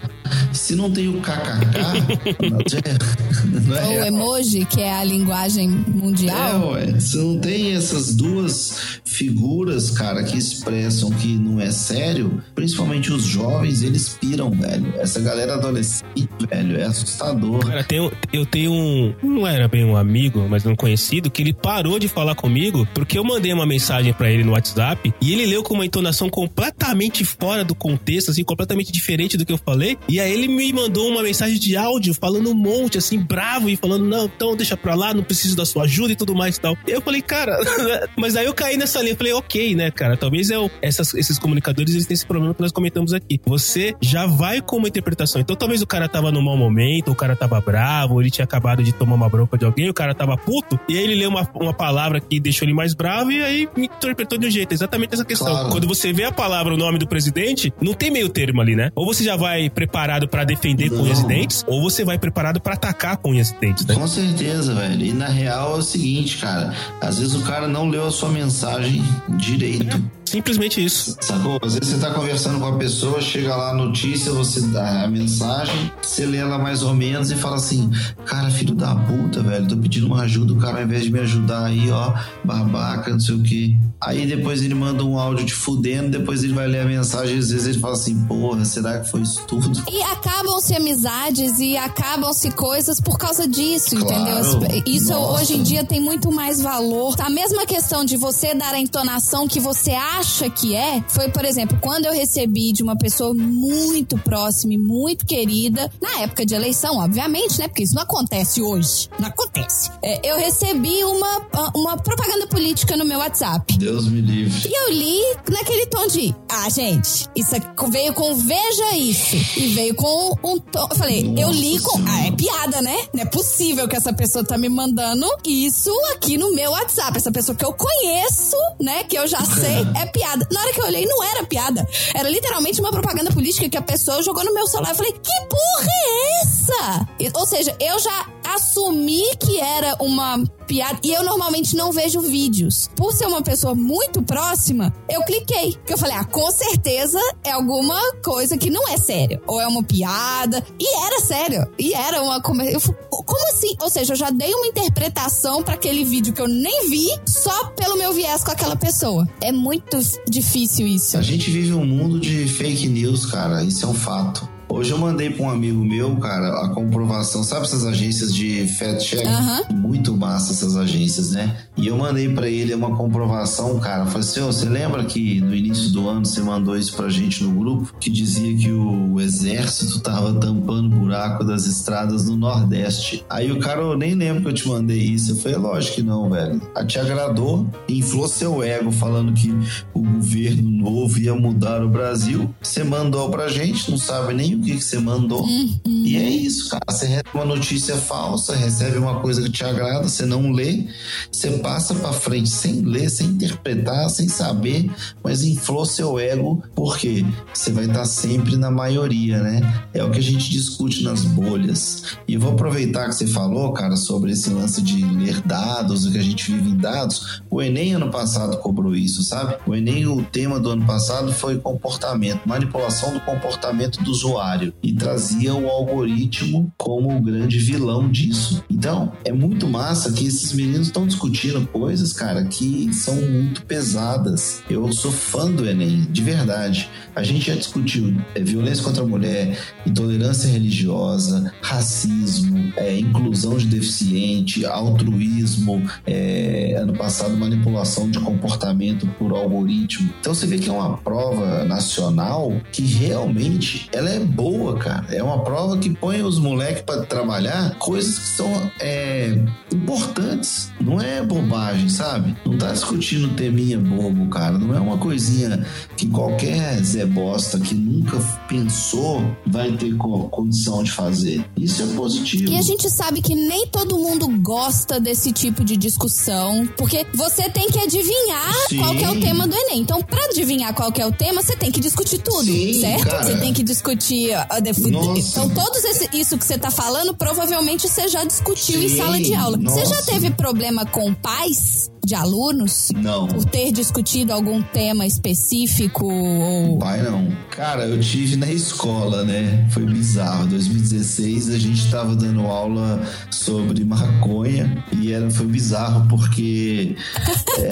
Se não tem o kkk, não Ou é, emoji, que é a linguagem É, mundial. ué. Se não tem essas duas figuras, cara, que expressam que não é sério, principalmente os jovens, eles piram, velho. Essa galera adolescente, velho, é assustador. Cara, tem um- eu tenho um. Não era bem um amigo, mas um conhecido, que ele parou de falar comigo porque eu mandei uma mensagem pra ele no WhatsApp e ele leu com uma entonação completamente fora do contexto, assim, completamente diferente do que eu falei. E aí ele me mandou uma mensagem de áudio falando um monte, assim, bravo e falando: não, então deixa pra lá, não preciso da sua ajuda e tudo mais e tal. E eu falei, cara, mas aí eu caí nessa linha. Eu falei, ok, né, cara? Talvez o- essas- esses comunicadores eles têm esse problema que nós comentamos aqui. Você já vai com uma interpretação. Então talvez o cara tava num mau momento, o cara tava bravo, ou ele tinha acabado de tomar uma bronca de alguém, o cara tava puto, e aí ele leu uma, uma palavra que deixou ele mais bravo e aí me interpretou de um jeito. Exatamente essa questão. Claro. Quando você vê a palavra palavra o nome do presidente, não tem meio termo ali, né? Ou você já vai preparado pra defender com Não. unhas e dentes, ou você vai preparado pra atacar com unhas e dentes, né? Com certeza, velho. E na real é o seguinte, cara. Às vezes o cara não leu a sua mensagem direito. Simplesmente isso. Sacou? Às vezes você tá conversando com a pessoa, chega lá a notícia, você dá a mensagem, você lê ela mais ou menos e fala assim: Cara, filho da puta, velho, tô pedindo uma ajuda, o cara ao invés de me ajudar aí, ó, babaca, não sei o quê. Aí depois ele manda um áudio te fudendo, depois ele vai ler a mensagem e às vezes ele fala assim: Porra, será que foi isso tudo? E acabam-se amizades e acabam-se coisas por causa disso, Claro. entendeu? Isso Nossa. hoje em dia tem muito mais valor. A mesma questão de você dar a entonação que você acha que é, foi, por exemplo, quando eu recebi de uma pessoa muito próxima e muito querida, na época de eleição, obviamente, né? Porque isso não acontece hoje. Não acontece. É, eu recebi uma, uma propaganda política no meu WhatsApp. Deus me livre. E eu li naquele tom de, ah, gente, isso veio com veja isso. E veio com um tom. Eu falei, Nossa eu li com. Senhora. Ah, é piada, né? Não é possível que essa pessoa tá me mandando isso aqui no meu WhatsApp. Essa pessoa que eu conheço, né? Que eu já sei, é piada. Na hora que eu olhei, não era piada. Era literalmente uma propaganda política que a pessoa jogou no meu celular. Eu falei, que porra é essa? E- Ou seja, eu já assumi que era uma piada. E eu normalmente não vejo vídeos. Por ser uma pessoa muito próxima, eu cliquei. Porque eu falei, ah, com certeza é alguma coisa que não é séria. Ou é uma piada. E era sério. E era uma. Eu, falei, como assim? Ou seja, eu já dei uma interpretação pra aquele vídeo que eu nem vi só pelo meu viés com aquela pessoa. É muito difícil isso. A gente vive um mundo de fake news, cara. Isso é um fato. Hoje eu mandei pra um amigo meu, cara, a comprovação. Sabe essas agências de fact check? Aham. Muito massa essas agências, né? E eu mandei pra ele uma comprovação, cara. Falei assim: "Ô, você lembra que no início do ano você mandou isso pra gente no grupo? Que dizia que o exército tava tampando buraco das estradas no Nordeste. Aí o cara, eu nem lembro que eu te mandei isso. Eu falei: lógico que não, velho. A te agradou, inflou seu ego falando que o governo novo ia mudar o Brasil. Você mandou pra gente, não sabe nem o que, que você mandou. E é isso, cara. Você recebe uma notícia falsa, recebe uma coisa que te agrada, você não lê, você passa pra frente sem ler, sem interpretar, sem saber, mas inflou seu ego, porque você vai estar sempre na maioria, né? É o que a gente discute nas bolhas. E eu vou aproveitar que você falou, cara, sobre esse lance de ler dados, o que a gente vive em dados. O Enem ano passado cobrou isso, sabe? O Enem, o tema do ano passado foi comportamento, manipulação do comportamento do usuário e trazia o algoritmo como o grande vilão disso. Então, é muito massa que esses meninos estão discutindo coisas, cara, que são muito pesadas. Eu sou fã do Enem, de verdade. A gente já discutiu é, violência contra a mulher, intolerância religiosa, racismo, é, inclusão de deficiente, altruísmo, é, ano passado manipulação de comportamento por algoritmo. Então você vê que é uma prova nacional que realmente ela é boa, cara. É uma prova que põe os moleques para trabalhar coisas que são é, importantes. Não é bobagem, sabe? Não tá discutindo teminha bobo, cara. Não é uma coisinha que qualquer Zé Bosta que nunca pensou vai ter co- condição de fazer. Isso é positivo. E a gente sabe que nem todo mundo gosta desse tipo de discussão, porque você tem que adivinhar Sim. qual é o tema do Enem. Então, pra adivinhar qual é o tema, você tem que discutir tudo, Sim, certo? cara. Você tem que discutir a a def- Nossa. Então, todos esse- isso que você tá falando, provavelmente você já discutiu em Sim, sala de aula. Você já nossa. teve problema com pais de alunos? Não. Por ter discutido algum tema específico ou Pai não. Cara, eu tive na escola, né? Foi bizarro. 2016 a gente tava dando aula sobre maconha e era, foi bizarro porque. é,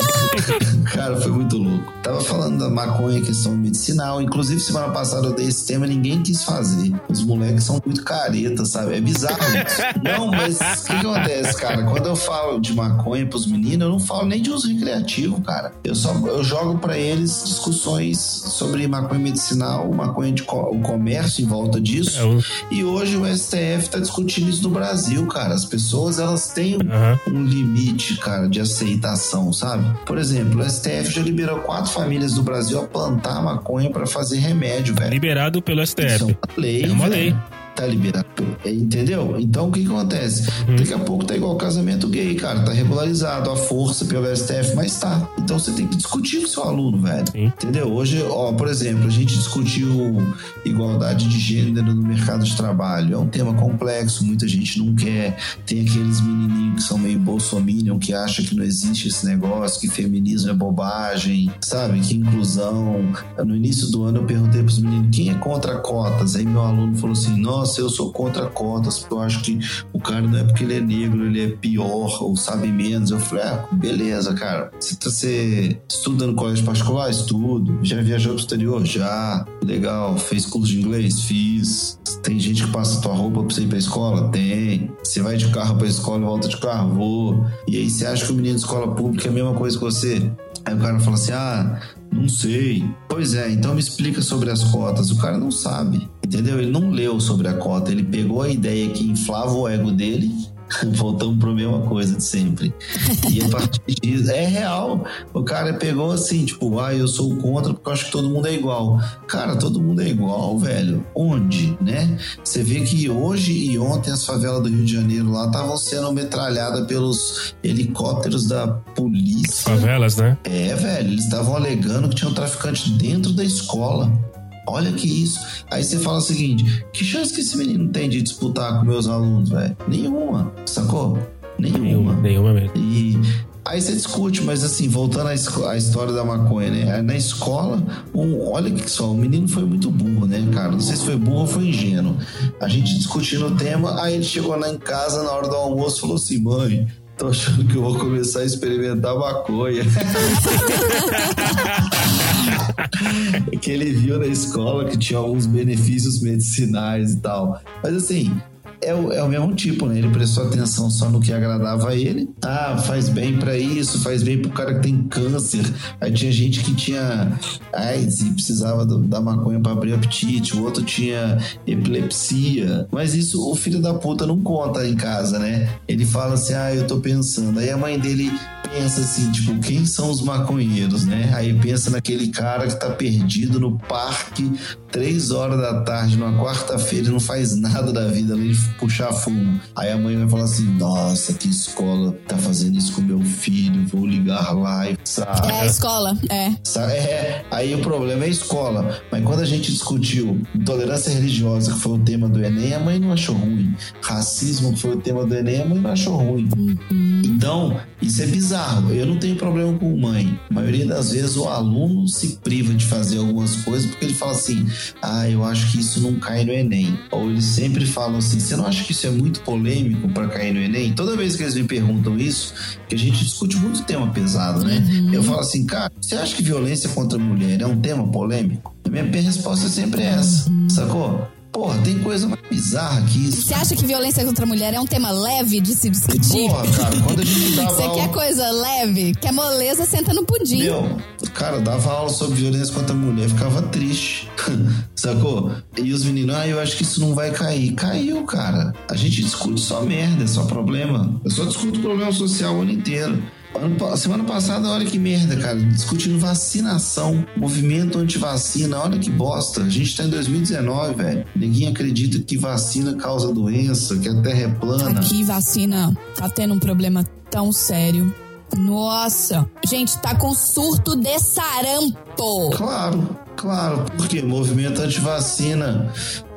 cara, foi muito louco. Tava falando da maconha, questão medicinal. Inclusive, semana passada eu dei esse tema e ninguém quis fazer. Os moleques são muito caretas, sabe? É bizarro isso. Não, mas o que, que acontece, cara? Quando eu falo de maconha pros meninos, eu não falo nem de uso recreativo, cara. Eu só eu jogo pra eles discussões sobre maconha medicinal, maconha de co- o comércio em volta disso. É E hoje o STF tá discutindo isso no Brasil, cara. As pessoas, elas têm um Aham. um limite, cara, de aceitação, sabe? Por exemplo, o STF já liberou quatro famílias do Brasil a plantar maconha pra fazer remédio, velho. Liberado pelo Isso é STF. uma lei. É uma velho. lei. Tá liberado. Entendeu? Então o que, que acontece? Daqui a pouco tá igual casamento gay, cara. Tá regularizado a força pelo STF, mas tá. Então você tem que discutir com seu aluno, velho. Sim. Entendeu? Hoje, ó, por exemplo, a gente discutiu igualdade de gênero no mercado de trabalho. É um tema complexo, muita gente não quer. Tem aqueles menininhos que são meio bolsominion que acham que não existe esse negócio, que feminismo é bobagem, sabe? Que inclusão. No início do ano eu perguntei pros meninos quem é contra cotas. Aí meu aluno falou assim: Nossa, eu sou contra cotas, porque eu acho que o cara não é porque ele é negro, ele é pior ou sabe menos. Eu falei: Ah, beleza, cara. Você, tá- você estuda no colégio particular? Estudo. Já viajou pro exterior? Já. Legal. Fez curso de inglês? Fiz. Tem gente que passa tua roupa pra você ir pra escola? Tem. Você vai de carro pra escola e volta de carro? Vou. E aí você acha que o menino de escola pública é a mesma coisa que você? Aí o cara fala assim: ah, não sei. Pois é, então me explica sobre as cotas. O cara não sabe, entendeu? Ele não leu sobre a cota, ele pegou a ideia que inflava o ego dele. Voltamos para a mesma coisa de sempre. E a partir disso, é real. O cara pegou assim, tipo, ah, eu sou contra porque eu acho que todo mundo é igual. Cara, todo mundo é igual, velho. Onde, né? Você vê que hoje e ontem as favelas do Rio de Janeiro lá estavam sendo metralhadas pelos helicópteros da polícia. Favelas, né? É, velho, eles estavam alegando que tinha um traficante dentro da escola. Olha que isso. Aí você fala o seguinte: que chance que esse menino tem de disputar com meus alunos, velho? Nenhuma, sacou? Nenhuma, Nenhuma. nenhuma mesmo. E aí você discute, mas assim, voltando à história da maconha, né? Na escola, um- olha que só, o menino foi muito burro, né, cara? Não sei se foi burro ou foi ingênuo. A gente discutindo o tema, aí ele chegou lá em casa na hora do almoço e falou assim: mãe. Tô achando que eu vou começar a experimentar maconha. que ele viu na escola que tinha alguns benefícios medicinais e tal. Mas assim, é o, é o mesmo tipo, né? Ele prestou atenção só no que agradava a ele. Ah, faz bem pra isso, faz bem pro cara que tem câncer. Aí tinha gente que tinha AIDS e precisava do- da maconha pra abrir apetite, o outro tinha epilepsia. Mas isso o filho da puta não conta em casa, né? Ele fala assim: ah, eu tô pensando. Aí a mãe dele pensa assim, tipo, quem são os maconheiros, né? Aí pensa naquele cara que tá perdido no parque três horas da tarde, numa quarta-feira, e não faz nada da vida além de puxar fumo. Aí a mãe vai falar assim: Nossa, que escola tá fazendo isso com meu filho, vou ligar lá e sabe? É a escola, é. É, aí o problema é a escola. Mas quando a gente discutiu intolerância religiosa, que foi o tema do Enem, a mãe não achou ruim. Racismo, que foi o tema do Enem, a mãe não achou ruim. Então, isso é bizarro. Eu não tenho problema com mãe. A maioria das vezes o aluno se priva de fazer algumas coisas porque ele fala assim: ah, eu acho que isso não cai no Enem. Ou eles sempre falam assim: você não acha que isso é muito polêmico para cair no Enem? Toda vez que eles me perguntam isso, que a gente discute muito tema pesado, né? Eu falo assim, cara, você acha que violência contra a mulher é um tema polêmico? A minha, minha resposta é sempre essa, sacou? Porra, tem coisa mais bizarra que isso. Você acha que violência contra a mulher é um tema leve de se discutir? Porra, cara, quando a gente dava Você aula... quer coisa leve? Quer moleza, senta no pudim. Meu, cara, dava aula sobre violência contra a mulher, ficava triste. Sacou? E os meninos, ah, eu acho que isso não vai cair. Caiu, cara. A gente discute só merda, é só problema. Eu só discuto problema social o ano inteiro. Ano semana passada, olha que merda, cara. Discutindo vacinação, movimento antivacina, olha que bosta. A gente tá em 2019, velho. Ninguém acredita que vacina causa doença, que a terra é plana. Aqui, vacina tá tendo um problema tão sério. Nossa, gente, tá com surto de sarampo. Claro, claro. Porque movimento antivacina.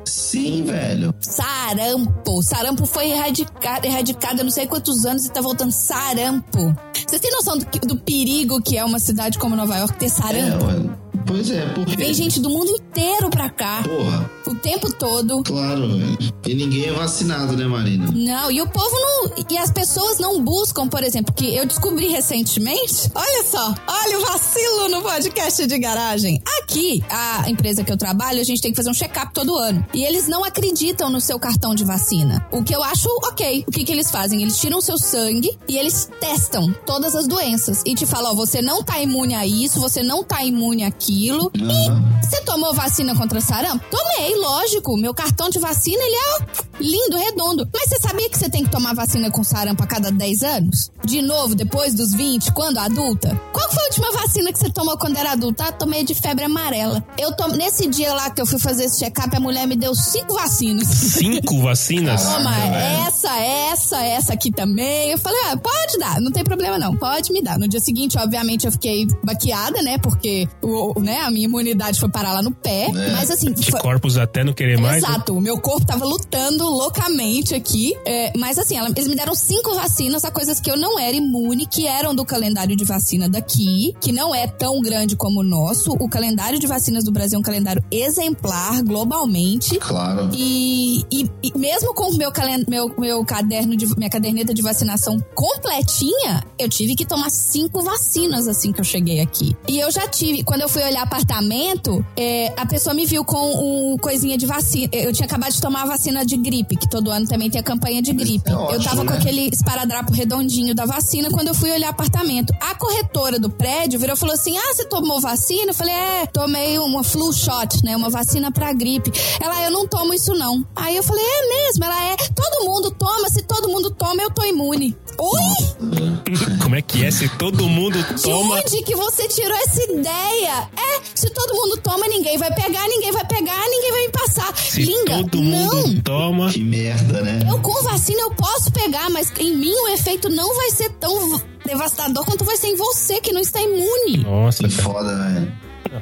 Sim, velho. Sarampo. Sarampo foi erradicado, erradicado há não sei quantos anos e tá voltando sarampo. Vocês têm noção do, do perigo que é uma cidade como Nova York ter É, sarampo? ué. Pois é, porque. Vem gente do mundo inteiro pra cá, Porra, o tempo todo. claro, velho. E ninguém é vacinado, né, Marina? Não, e o povo não. E as pessoas não buscam, por exemplo, que eu descobri recentemente. Olha só, olha o vacilo no podcast de garagem. Aqui, a empresa que eu trabalho, a gente tem que fazer um check-up todo ano. E eles não acreditam no seu cartão de vacina. O que eu acho ok. O que, que eles fazem? Eles tiram o seu sangue e eles testam todas as doenças. E te falam, ó, você não tá imune a isso, você não tá imune àquilo. Aham. Você tomou vacina contra sarampo? Tomei, lógico. Meu cartão de vacina, ele é lindo, redondo. Mas você sabia que você tem que tomar vacina com sarampo a cada 10 anos? De novo, depois dos 20, quando adulta? Qual foi a última vacina que você tomou quando era adulta? Ah, tomei de febre amarela. Eu. Nesse dia lá que eu fui fazer esse check-up, a mulher me deu cinco vacinas. Cinco vacinas? Toma, velho. essa, essa, essa aqui também. Eu falei, ah, pode dar, não tem problema não, pode me dar. No dia seguinte, obviamente, eu fiquei baqueada, né? Porque o, o- né, a minha imunidade foi parar lá no pé. É. Mas assim, De foi- corpos até não querer mais? né? Exato, o meu corpo tava lutando loucamente aqui. é, mas assim, ela- eles me deram cinco vacinas a coisas que eu não era imune, que eram do calendário de vacina daqui, que não é tão grande como o nosso. O calendário de vacinas do Brasil é um calendário exemplar globalmente. Claro. E, e- e mesmo com o meu, calen- meu, meu caderno de minha caderneta de vacinação completinha, eu tive que tomar cinco vacinas assim que eu cheguei aqui. E eu já tive, quando eu fui olhar apartamento, é, a pessoa me viu com um coisinha de vacina. Eu tinha acabado de tomar a vacina de gripe, que todo ano também tem a campanha de gripe. É eu ótimo, tava com né? aquele esparadrapo redondinho da vacina quando eu fui olhar apartamento. A corretora do prédio virou e falou assim: Ah, você tomou vacina? Eu falei: É, tomei uma flu shot, né? Uma vacina pra gripe. Ela, "Ah, eu não tomo isso não. Aí eu falei: É mesmo? Ela é, todo mundo toma, se todo mundo toma, eu tô imune. Oi? Como é que é? Se todo mundo De toma. onde que você tirou essa ideia? É, se todo mundo toma, ninguém vai pegar, ninguém vai pegar, ninguém vai me passar. Se Linda, todo mundo não. toma. Que merda, né? Eu com vacina eu posso pegar, mas em mim o efeito não vai ser tão devastador quanto vai ser em você que não está imune. Nossa, Que foda, velho.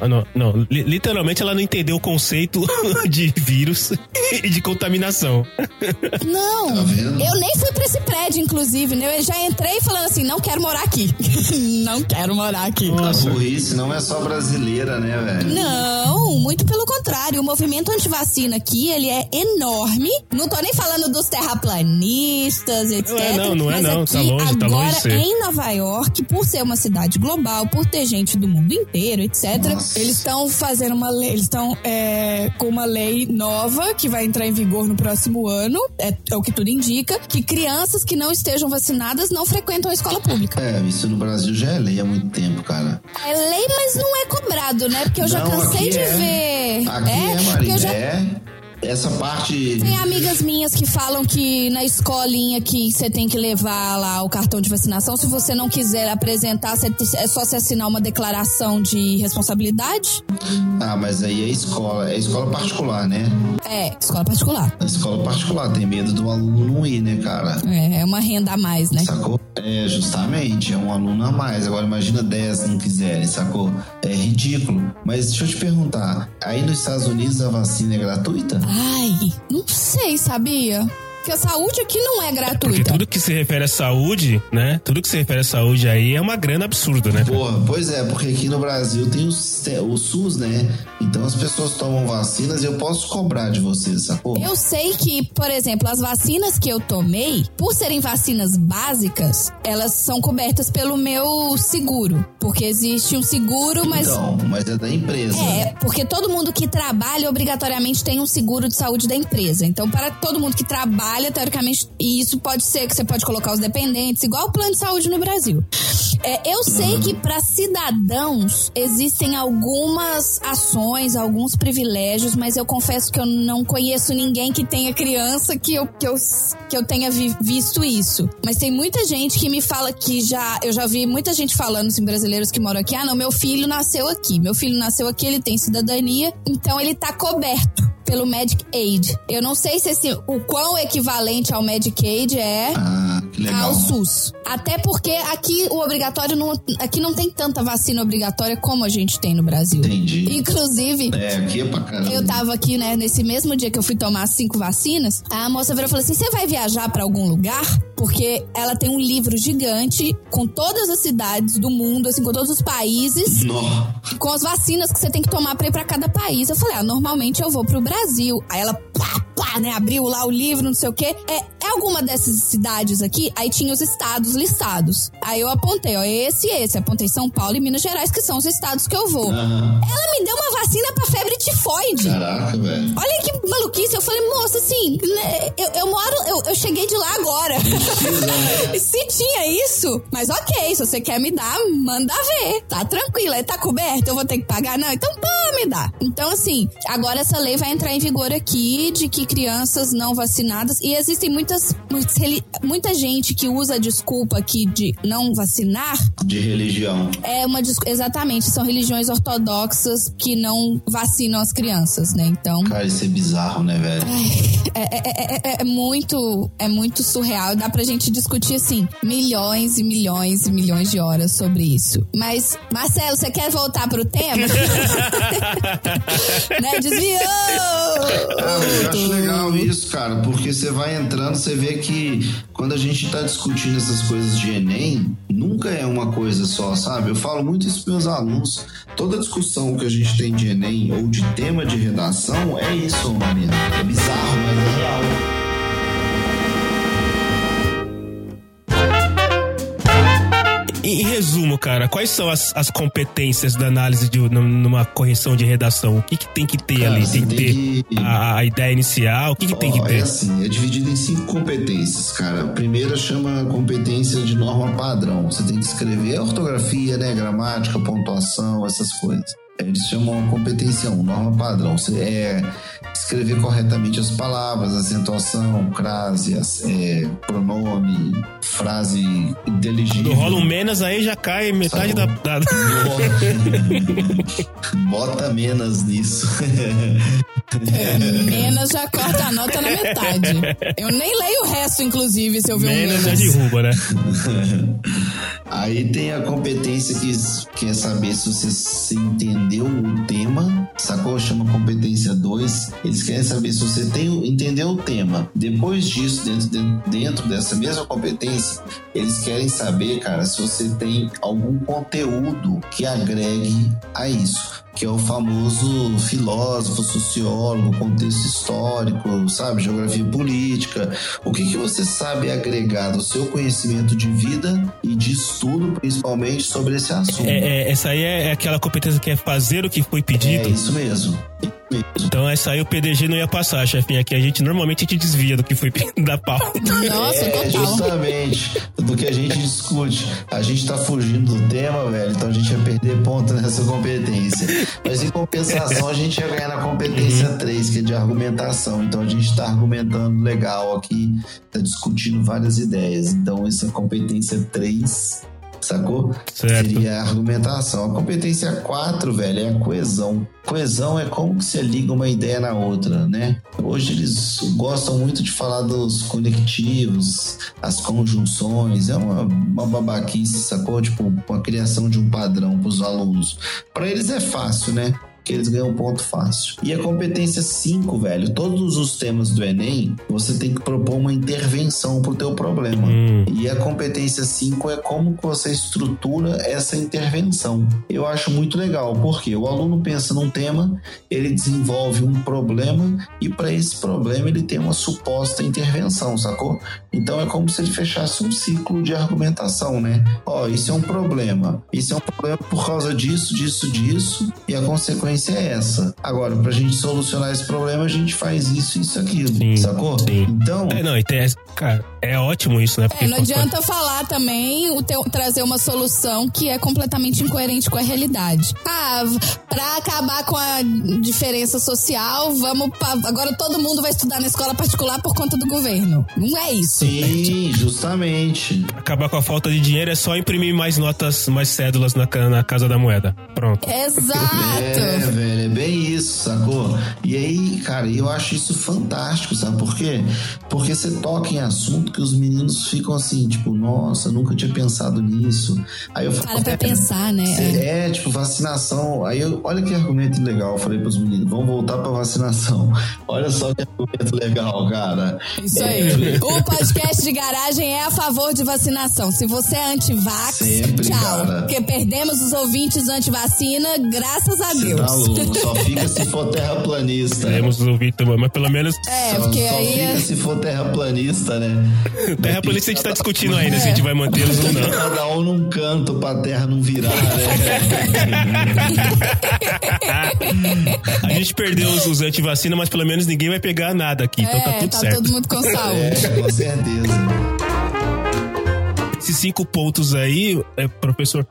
Não, não, não. Li- Literalmente ela não entendeu o conceito de vírus e de contaminação. Não, Tá eu nem fui pra esse prédio, inclusive, né? Eu já entrei falando assim, não quero morar aqui. não quero morar aqui. A burrice não é só brasileira, né, velho? Não, muito pelo contrário. O movimento antivacina aqui, ele é enorme. Não tô nem falando dos terraplanistas, etc. Não é não, não é mas não. aqui, Tá longe, tá agora, longe de ser. em Nova York, por ser uma cidade global, por ter gente do mundo inteiro, etc. Nossa. Eles estão fazendo uma lei, eles estão é, com uma lei nova que vai entrar em vigor no próximo ano, é, é o que tudo indica, que crianças que não estejam vacinadas não frequentam a escola pública. É, isso no Brasil já é lei há muito tempo, cara. É lei, mas não é cobrado, né? Porque eu já Não, cansei aqui de é. ver. Aqui é, porque Marina, eu já é. Essa parte. Tem amigas minhas que falam que na escolinha que você tem que levar lá o cartão de vacinação. Se você não quiser apresentar, é só você assinar uma declaração de responsabilidade. Ah, mas aí é escola. É escola particular, né? É, escola particular. A escola particular tem medo do aluno não ir, né, cara? É, é uma renda a mais, né? Sacou? É, justamente, é um aluno a mais. Agora imagina 10 não quiserem, sacou? É ridículo. Mas deixa eu te perguntar, aí nos Estados Unidos a vacina é gratuita? Ai, não sei, sabia? Porque a saúde aqui não é Porque gratuita. tudo que se refere à saúde, né? Tudo que se refere à saúde aí é uma grana absurda, né? Porra, pois é, porque aqui no Brasil tem o, o SUS, né? Então as pessoas tomam vacinas e eu posso cobrar de vocês, sacou? Eu sei que, por exemplo, as vacinas que eu tomei, por serem vacinas básicas, elas são cobertas pelo meu seguro. Porque existe um seguro, mas. Então, mas é da empresa. É, porque todo mundo que trabalha obrigatoriamente tem um seguro de saúde da empresa. Então, para todo mundo que trabalha, teoricamente, e isso pode ser que você pode colocar os dependentes, igual o plano de saúde no Brasil. É, eu sei que para cidadãos existem algumas ações, alguns privilégios, mas eu confesso que eu não conheço ninguém que tenha criança que eu, que eu, que eu tenha vi- visto isso. Mas tem muita gente que me fala que já. Eu já vi muita gente falando, assim, brasileiros que moram aqui: ah, não, meu filho nasceu aqui. Meu filho nasceu aqui, ele tem cidadania, então ele tá coberto pelo Medic Aid. Eu não sei se esse, o quão equivalente ao Medic Aid é Ah, legal. ao SUS. Até porque aqui o obrigatório não, aqui não tem tanta vacina obrigatória como a gente tem no Brasil. Entendi. Inclusive, É, aqui é pra caramba. eu tava aqui, né, nesse mesmo dia que eu fui tomar cinco vacinas, a moça virou e falou assim: você vai viajar pra algum lugar? Porque ela tem um livro gigante com todas as cidades do mundo, assim, com todos os países, com as vacinas que você tem que tomar pra ir pra cada país. Eu falei, ah, normalmente eu vou pro Brasil. Aí ela, pá, pá, né, abriu lá o livro, não sei o quê. É, é alguma dessas cidades aqui? Aí tinha os estados listados. Aí eu apontei, ó, esse e esse. Apontei São Paulo e Minas Gerais, que são os estados que eu vou. Aham. Ela me deu uma vacina pra febre tifoide. Caraca, velho. Olha que maluquice. Eu falei, moça, assim, né, eu, eu moro, eu, eu cheguei de lá agora. se tinha isso, mas ok, se você quer me dar, manda ver. Tá tranquilo, aí tá coberto, eu vou ter que pagar? Não, então pô, me dá. Então, assim, agora essa lei vai entrar em vigor aqui de que crianças não vacinadas, e existem muitas, muitas, muita gente que usa a desculpa aqui de não vacinar. De religião. É uma exatamente, são religiões ortodoxas que não vacinam as crianças, né? Então. Cara, isso é bizarro, né, velho? É, é, é, é, muito, é muito surreal. Dá pra gente discutir, assim, milhões e milhões e milhões de horas sobre isso. Mas, Marcelo, você quer voltar pro tema? né? Desviou! Ah, eu acho legal isso, cara, porque você vai entrando, você vê que quando a gente tá discutindo essas coisas de Enem, nunca é uma coisa só, sabe? Eu falo muito isso pros meus alunos. Toda discussão que a gente tem de Enem ou de tema de redação é isso, menino. É bizarro, mas é real. Em, resumo, cara, quais são as, as competências da análise de numa correção de redação? O que, que tem que ter cara, ali? Tem que ter que... A, a, ideia inicial? O que, que oh, tem que ter? É assim, é dividido em cinco competências, cara. A primeira chama competência de norma padrão. Você tem que escrever ortografia, né? Gramática, pontuação, essas coisas. Eles chamam competência 1, norma padrão. Você é escrever corretamente as palavras, acentuação, crase, é, pronome, frase inteligível. Quando rola um menos aí já cai metade da, da... Bota menos nisso. É, menos já corta a nota na metade. Eu nem leio o resto, inclusive, se eu ver menos um menos. já derruba, né? Aí tem a competência que quer saber se você se entendeu o tema, sacou? Chama competência 2. Eles querem saber se você tem, entendeu o tema. Depois disso, dentro, dentro dessa mesma competência, eles querem saber, cara, se você tem algum conteúdo que agregue a isso que é o famoso filósofo, sociólogo, contexto histórico, sabe, geografia política. O que, que você sabe agregar do seu conhecimento de vida e de estudo, principalmente, sobre esse assunto? É, é, essa aí é aquela competência que é fazer o que foi pedido. É isso mesmo. Então essa aí o PDG não ia passar, chefinha. Aqui a gente normalmente a gente desvia do que foi da pauta. Nossa, é, total. justamente do que a gente discute. A gente tá fugindo do tema, velho, então a gente ia perder ponto nessa competência. Mas em compensação, a gente ia ganhar na competência 3, que é de argumentação. Então a gente tá argumentando legal aqui, tá discutindo várias ideias. Então essa competência 3 sacou? Certo. Seria a argumentação. A competência 4, velho, é a coesão. Coesão é como que você liga uma ideia na outra, né? Hoje eles gostam muito de falar dos conectivos, as conjunções, é uma, uma babaquice, sacou? Tipo, a criação de um padrão para os alunos. Para eles é fácil, né? Que eles ganham ponto fácil. E a competência 5, velho, todos os temas do Enem, você tem que propor uma intervenção pro teu problema. Hum. E a competência 5 é como que você estrutura essa intervenção. Eu acho muito legal, porque o aluno pensa num tema, ele desenvolve um problema e para esse problema ele tem uma suposta intervenção, sacou? Então é como se ele fechasse um ciclo de argumentação, né? Ó, oh, isso é um problema. Isso é um problema por causa disso, disso, disso, e a consequência consequência é essa. Agora, pra gente solucionar esse problema, a gente faz isso, isso, aquilo. Sim, sacou? Sim. Então. É, não, e tem, cara, é ótimo isso, né? Porque é, não adianta falar também, o teu, trazer uma solução que é completamente incoerente com a realidade. Ah, pra acabar com a diferença social, vamos. Pra, agora todo mundo vai estudar na escola particular por conta do governo. Não é isso. Sim, justamente. Acabar com a falta de dinheiro é só imprimir mais notas, mais cédulas na, na Casa da Moeda. Pronto. Exato. É, velho, é bem isso, sacou? E aí, cara, eu acho isso fantástico, sabe por quê? Porque você toca em assunto que os meninos ficam assim, tipo, nossa, nunca tinha pensado nisso. Aí eu falo. Para pra é, pensar, né? É, tipo, vacinação. Aí eu, olha que argumento legal, eu falei pros meninos, vamos voltar pra vacinação. Olha só que argumento legal, cara. Isso aí. É. O podcast de garagem é a favor de vacinação. Se você é anti-vax, tchau. Cara. Porque perdemos os ouvintes anti-vacina, graças a Deus. Falo, só fica se for terraplanista. Queremos ouvir também, mas pelo menos É, só, porque só aí. fica é- se for terraplanista, né? terraplanista a gente tá discutindo ainda se a gente vai mantê-los ou não. Cada um num canto pra terra não virar, né? A gente perdeu os, os antivacina, mas pelo menos ninguém vai pegar nada aqui, então tá É, tudo tá certo. todo mundo com saúde. É, com certeza. Esses cinco pontos aí, é, professor,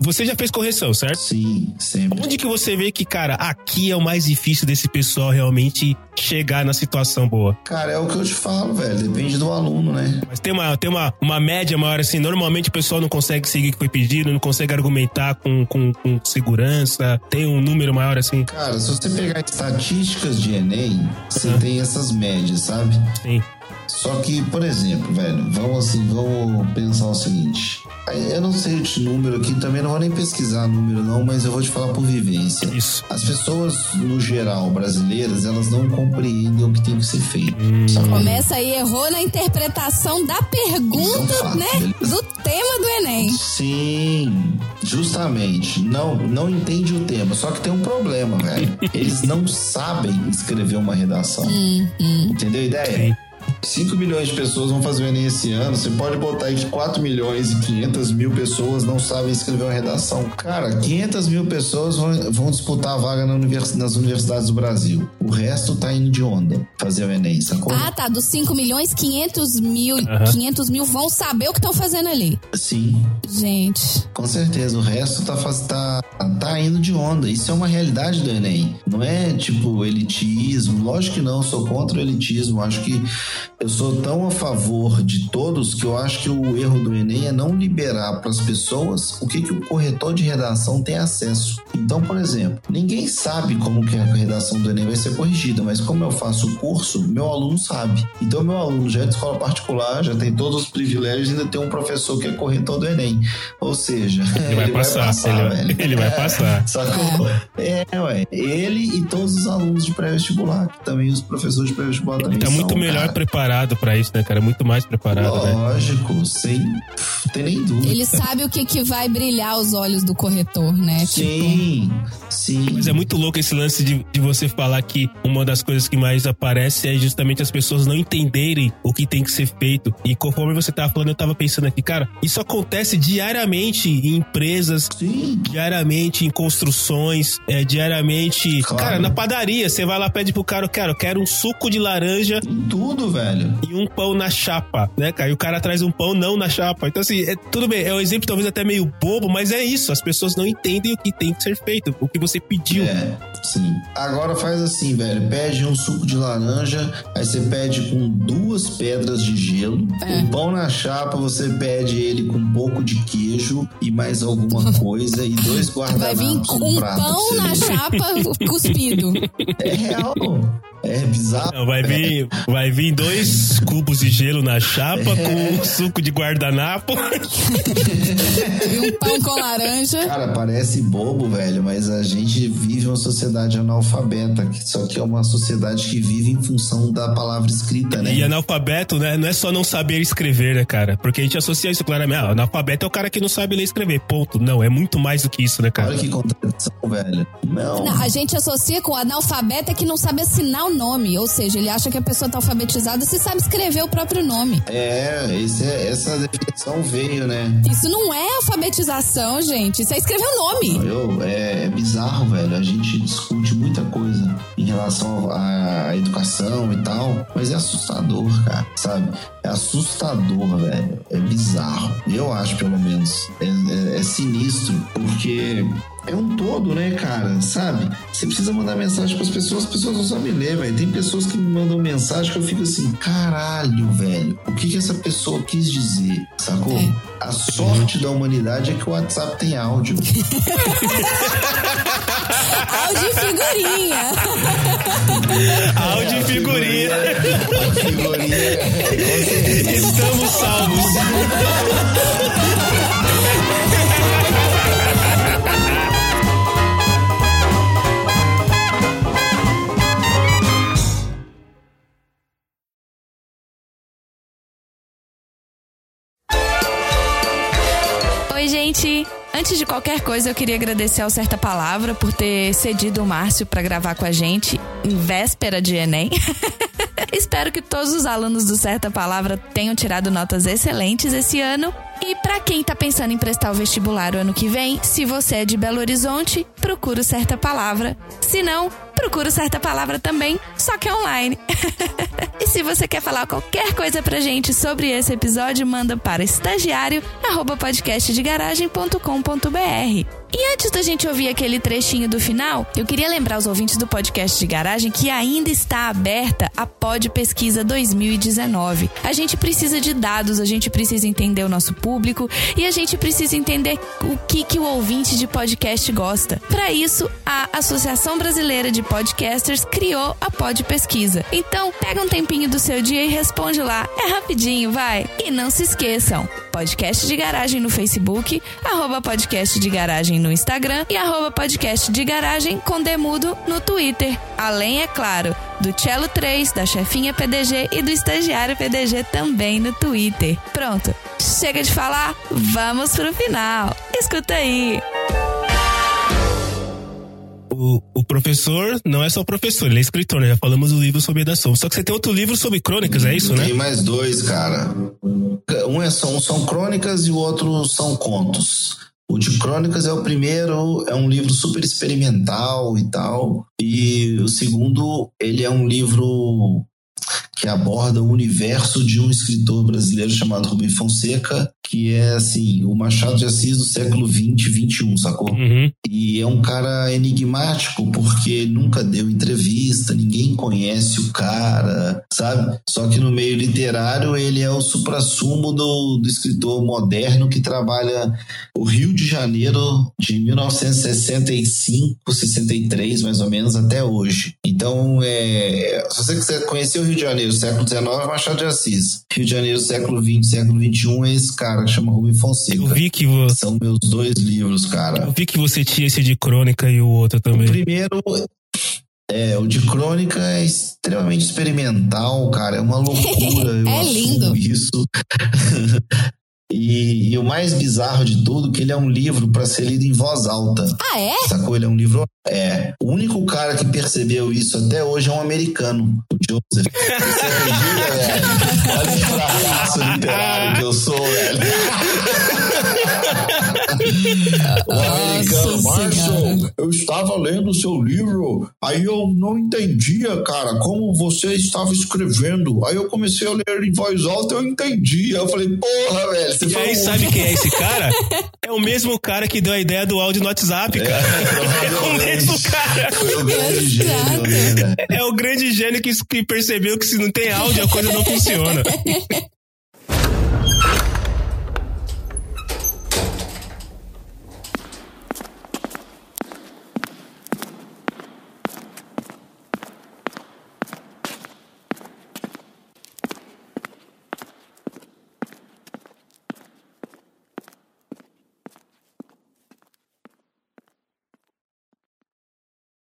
você já fez correção, certo? Sim, sempre. Onde que você vê que, cara, aqui é o mais difícil desse pessoal realmente chegar na situação boa? Cara, é o que eu te falo, velho. Depende do aluno, né? Mas tem uma, tem uma, uma média maior assim. Normalmente o pessoal não consegue seguir o que foi pedido, não consegue argumentar com, com, com segurança. Tem um número maior assim. Cara, se você pegar estatísticas de Enem, você Uhum. tem essas médias, sabe? Sim. Só que, por exemplo, velho, vamos assim, vamos pensar o seguinte. Eu não sei esse número aqui, também não vou nem pesquisar número não, mas eu vou te falar por vivência. Isso. As pessoas, no geral, brasileiras, elas não compreendem o que tem que ser feito. Hum. sacou? Começa aí, errou na interpretação da pergunta, é um fato, né? beleza. Do tema do Enem. Sim, justamente. Não, não entende o tema. Só que tem um problema, velho. Eles não sabem escrever uma redação. Entendeu a ideia? Sim. 5 milhões de pessoas vão fazer o Enem esse ano. Você pode botar aí que 4 milhões e 500 mil pessoas não sabem escrever uma redação. Cara, 500 mil pessoas vão, vão disputar a vaga na univers- nas universidades do Brasil. O resto tá indo de onda fazer o Enem, sacou? Ah, tá. Dos 5 milhões, 500 mil, Aham. 500 mil vão saber o que estão fazendo ali. Sim. Gente. Com certeza, o resto tá, faz- tá, tá indo de onda. Isso é uma realidade do Enem. Não é tipo elitismo. Lógico que não, sou contra o elitismo. Acho que eu sou tão a favor de todos que eu acho que o erro do Enem é não liberar para as pessoas o que, que o corretor de redação tem acesso. Então, por exemplo, ninguém sabe como que a redação do Enem vai ser corrigida, mas como eu faço o curso, meu aluno sabe. Então, meu aluno já é de escola particular, já tem todos os privilégios e ainda tem um professor que é corretor do Enem. Ou seja, Ele vai passar, ele vai- velho. ele vai passar. Sacou? É, ué. Ele e todos os alunos de pré-vestibular, que também os professores de pré-vestibular também Tá muito são, melhor cara. Preparado pra isso, né, cara? Muito mais preparado, né? Lógico, sem tem nem dúvida. Ele sabe o que, que vai brilhar os olhos do corretor, né? Tipo, Sim, sim. Mas é muito louco esse lance de, de você falar que uma das coisas que mais aparece é justamente as pessoas não entenderem o que tem que ser feito. E conforme você tava falando, eu tava pensando aqui, cara, isso acontece diariamente em empresas, Sim. diariamente em construções, é, diariamente. Claro. Cara, na padaria, você vai lá pede pro cara, cara, eu quero um suco de laranja Em tudo, velho. E um pão na chapa, né, cara? E o cara traz um pão não na chapa. Então, assim, é, tudo bem, é um exemplo talvez até meio bobo, mas é isso. As pessoas não entendem o que tem que ser feito, o que você pediu. É, sim. Agora faz assim, velho. Pede um suco de laranja, aí você pede com duas pedras de gelo. É. O pão na chapa, você pede ele com um pouco de queijo e mais alguma coisa e dois vai guardanapos vir no um pão na chapa cuspido. É real. É bizarro. Não, vai vir, vai vir dois cubos de gelo na chapa com um suco de guardanapo. E um pão com laranja. Cara, parece bobo, velho, mas a gente vive uma sociedade analfabeta, só que é uma sociedade que vive em função da palavra escrita, né? E analfabeto, né? Não é só não saber escrever, né, cara? Porque a gente associa isso claramente. Ah, analfabeto é o cara que não sabe ler e escrever. Ponto. Não, é muito mais do que isso, né, cara? Olha que contradição, velho. Não. Não, a gente associa com analfabeta que não sabe assinar o nome. Ou seja, ele acha que a pessoa tá alfabetizada se sabe escrever o próprio nome. É, esse é- essa definição veio, né? Isso não é alfabetização, gente. Isso é escrever o nome. Eu, é, é bizarro, velho. A gente discute muita coisa em relação à, educação e tal, mas é assustador, cara, sabe? É assustador, velho. É bizarro. Eu acho, pelo menos. É, é- é sinistro, porque é um todo, né, cara? Sabe? Você precisa mandar mensagem pras pessoas, as pessoas não sabem ler, velho. Tem pessoas que me mandam mensagem que eu fico assim, caralho, velho. O que que essa pessoa quis dizer? Sacou? É. A sorte da humanidade é que o WhatsApp tem áudio. Áudio e figurinha. Áudio e figurinha. Figurinha. Estamos salvos. gente! Antes de qualquer coisa, eu queria agradecer ao Certa Palavra por ter cedido o Márcio para gravar com a gente em véspera de Enem. Espero que todos os alunos do Certa Palavra tenham tirado notas excelentes esse ano. E para quem tá pensando em prestar o vestibular o ano que vem, se você é de Belo Horizonte, procura Certa Palavra. Se não, procura Certa Palavra também, só que online. e se você quer falar qualquer coisa pra gente sobre esse episódio, manda para estagiário@podcastdegaragem.com.br. E antes da gente ouvir aquele trechinho do final, eu queria lembrar os ouvintes do podcast de garagem que ainda está aberta a Pod Pesquisa 2019. A gente precisa de dados, a gente precisa entender o nosso público e a gente precisa entender o que, que o ouvinte de podcast gosta. Para isso, a Associação Brasileira de Podcasters criou a Pod Pesquisa. Então, pega um tempinho do seu dia e responde lá. É rapidinho, vai. E não se esqueçam, podcast de garagem no Facebook, arroba podcast de garagem no Instagram e arroba podcast de garagem com demudo no Twitter. Além, é claro, do Cello 3, da chefinha PDG e do estagiário PDG também no Twitter. Pronto, chega de falar, vamos pro final. Escuta aí. O, o professor não é só professor, ele é escritor, né? Já falamos do livro sobre redação. Só que você tem outro livro sobre crônicas, é isso, né? Tem mais dois, cara. Um é, são, são crônicas e o outro são contos. O de crônicas é o primeiro, é um livro super experimental e tal. E o segundo, ele é um livro que aborda o universo de um escritor brasileiro chamado Rubem Fonseca, que é assim, o Machado de Assis do século 20, 21, sacou? Uhum. E é um cara enigmático porque nunca deu entrevista, ninguém conhece o cara, sabe? Só que no meio literário ele é o suprassumo do, do escritor moderno que trabalha o Rio de Janeiro de 1965, 63 mais ou menos até hoje. Então, é, se você quiser conhecer o Rio de Janeiro, século XIX, é Machado de Assis. Rio de Janeiro, século XX, século XXI é esse cara que chama Rubem Fonseca. Eu vi que você. São meus dois livros, cara. Eu vi que você tinha esse de crônica e o outro também. O primeiro, é, o de crônica é extremamente experimental, cara. É uma loucura. eu É lindo. assumo Isso. E, e o mais bizarro de tudo, que ele é um livro para ser lido em voz alta. Ah, é? Sacou? Ele é um livro. É. O único cara que percebeu isso até hoje é um americano, o Joseph. Você acredita, velho? Olha que fracasso literário que eu sou, velho. O americano, Marshall, eu estava lendo o seu livro, aí eu não entendia, cara, como você estava escrevendo. Aí eu comecei a ler em voz alta eu entendi. Aí eu falei, porra, velho, você E foi aí, sabe quem é esse cara? É o mesmo cara que deu a ideia do áudio no WhatsApp, cara. É, o mesmo cara. Foi o grande gênio, né? É o grande gênio que percebeu que se não tem áudio a coisa não funciona.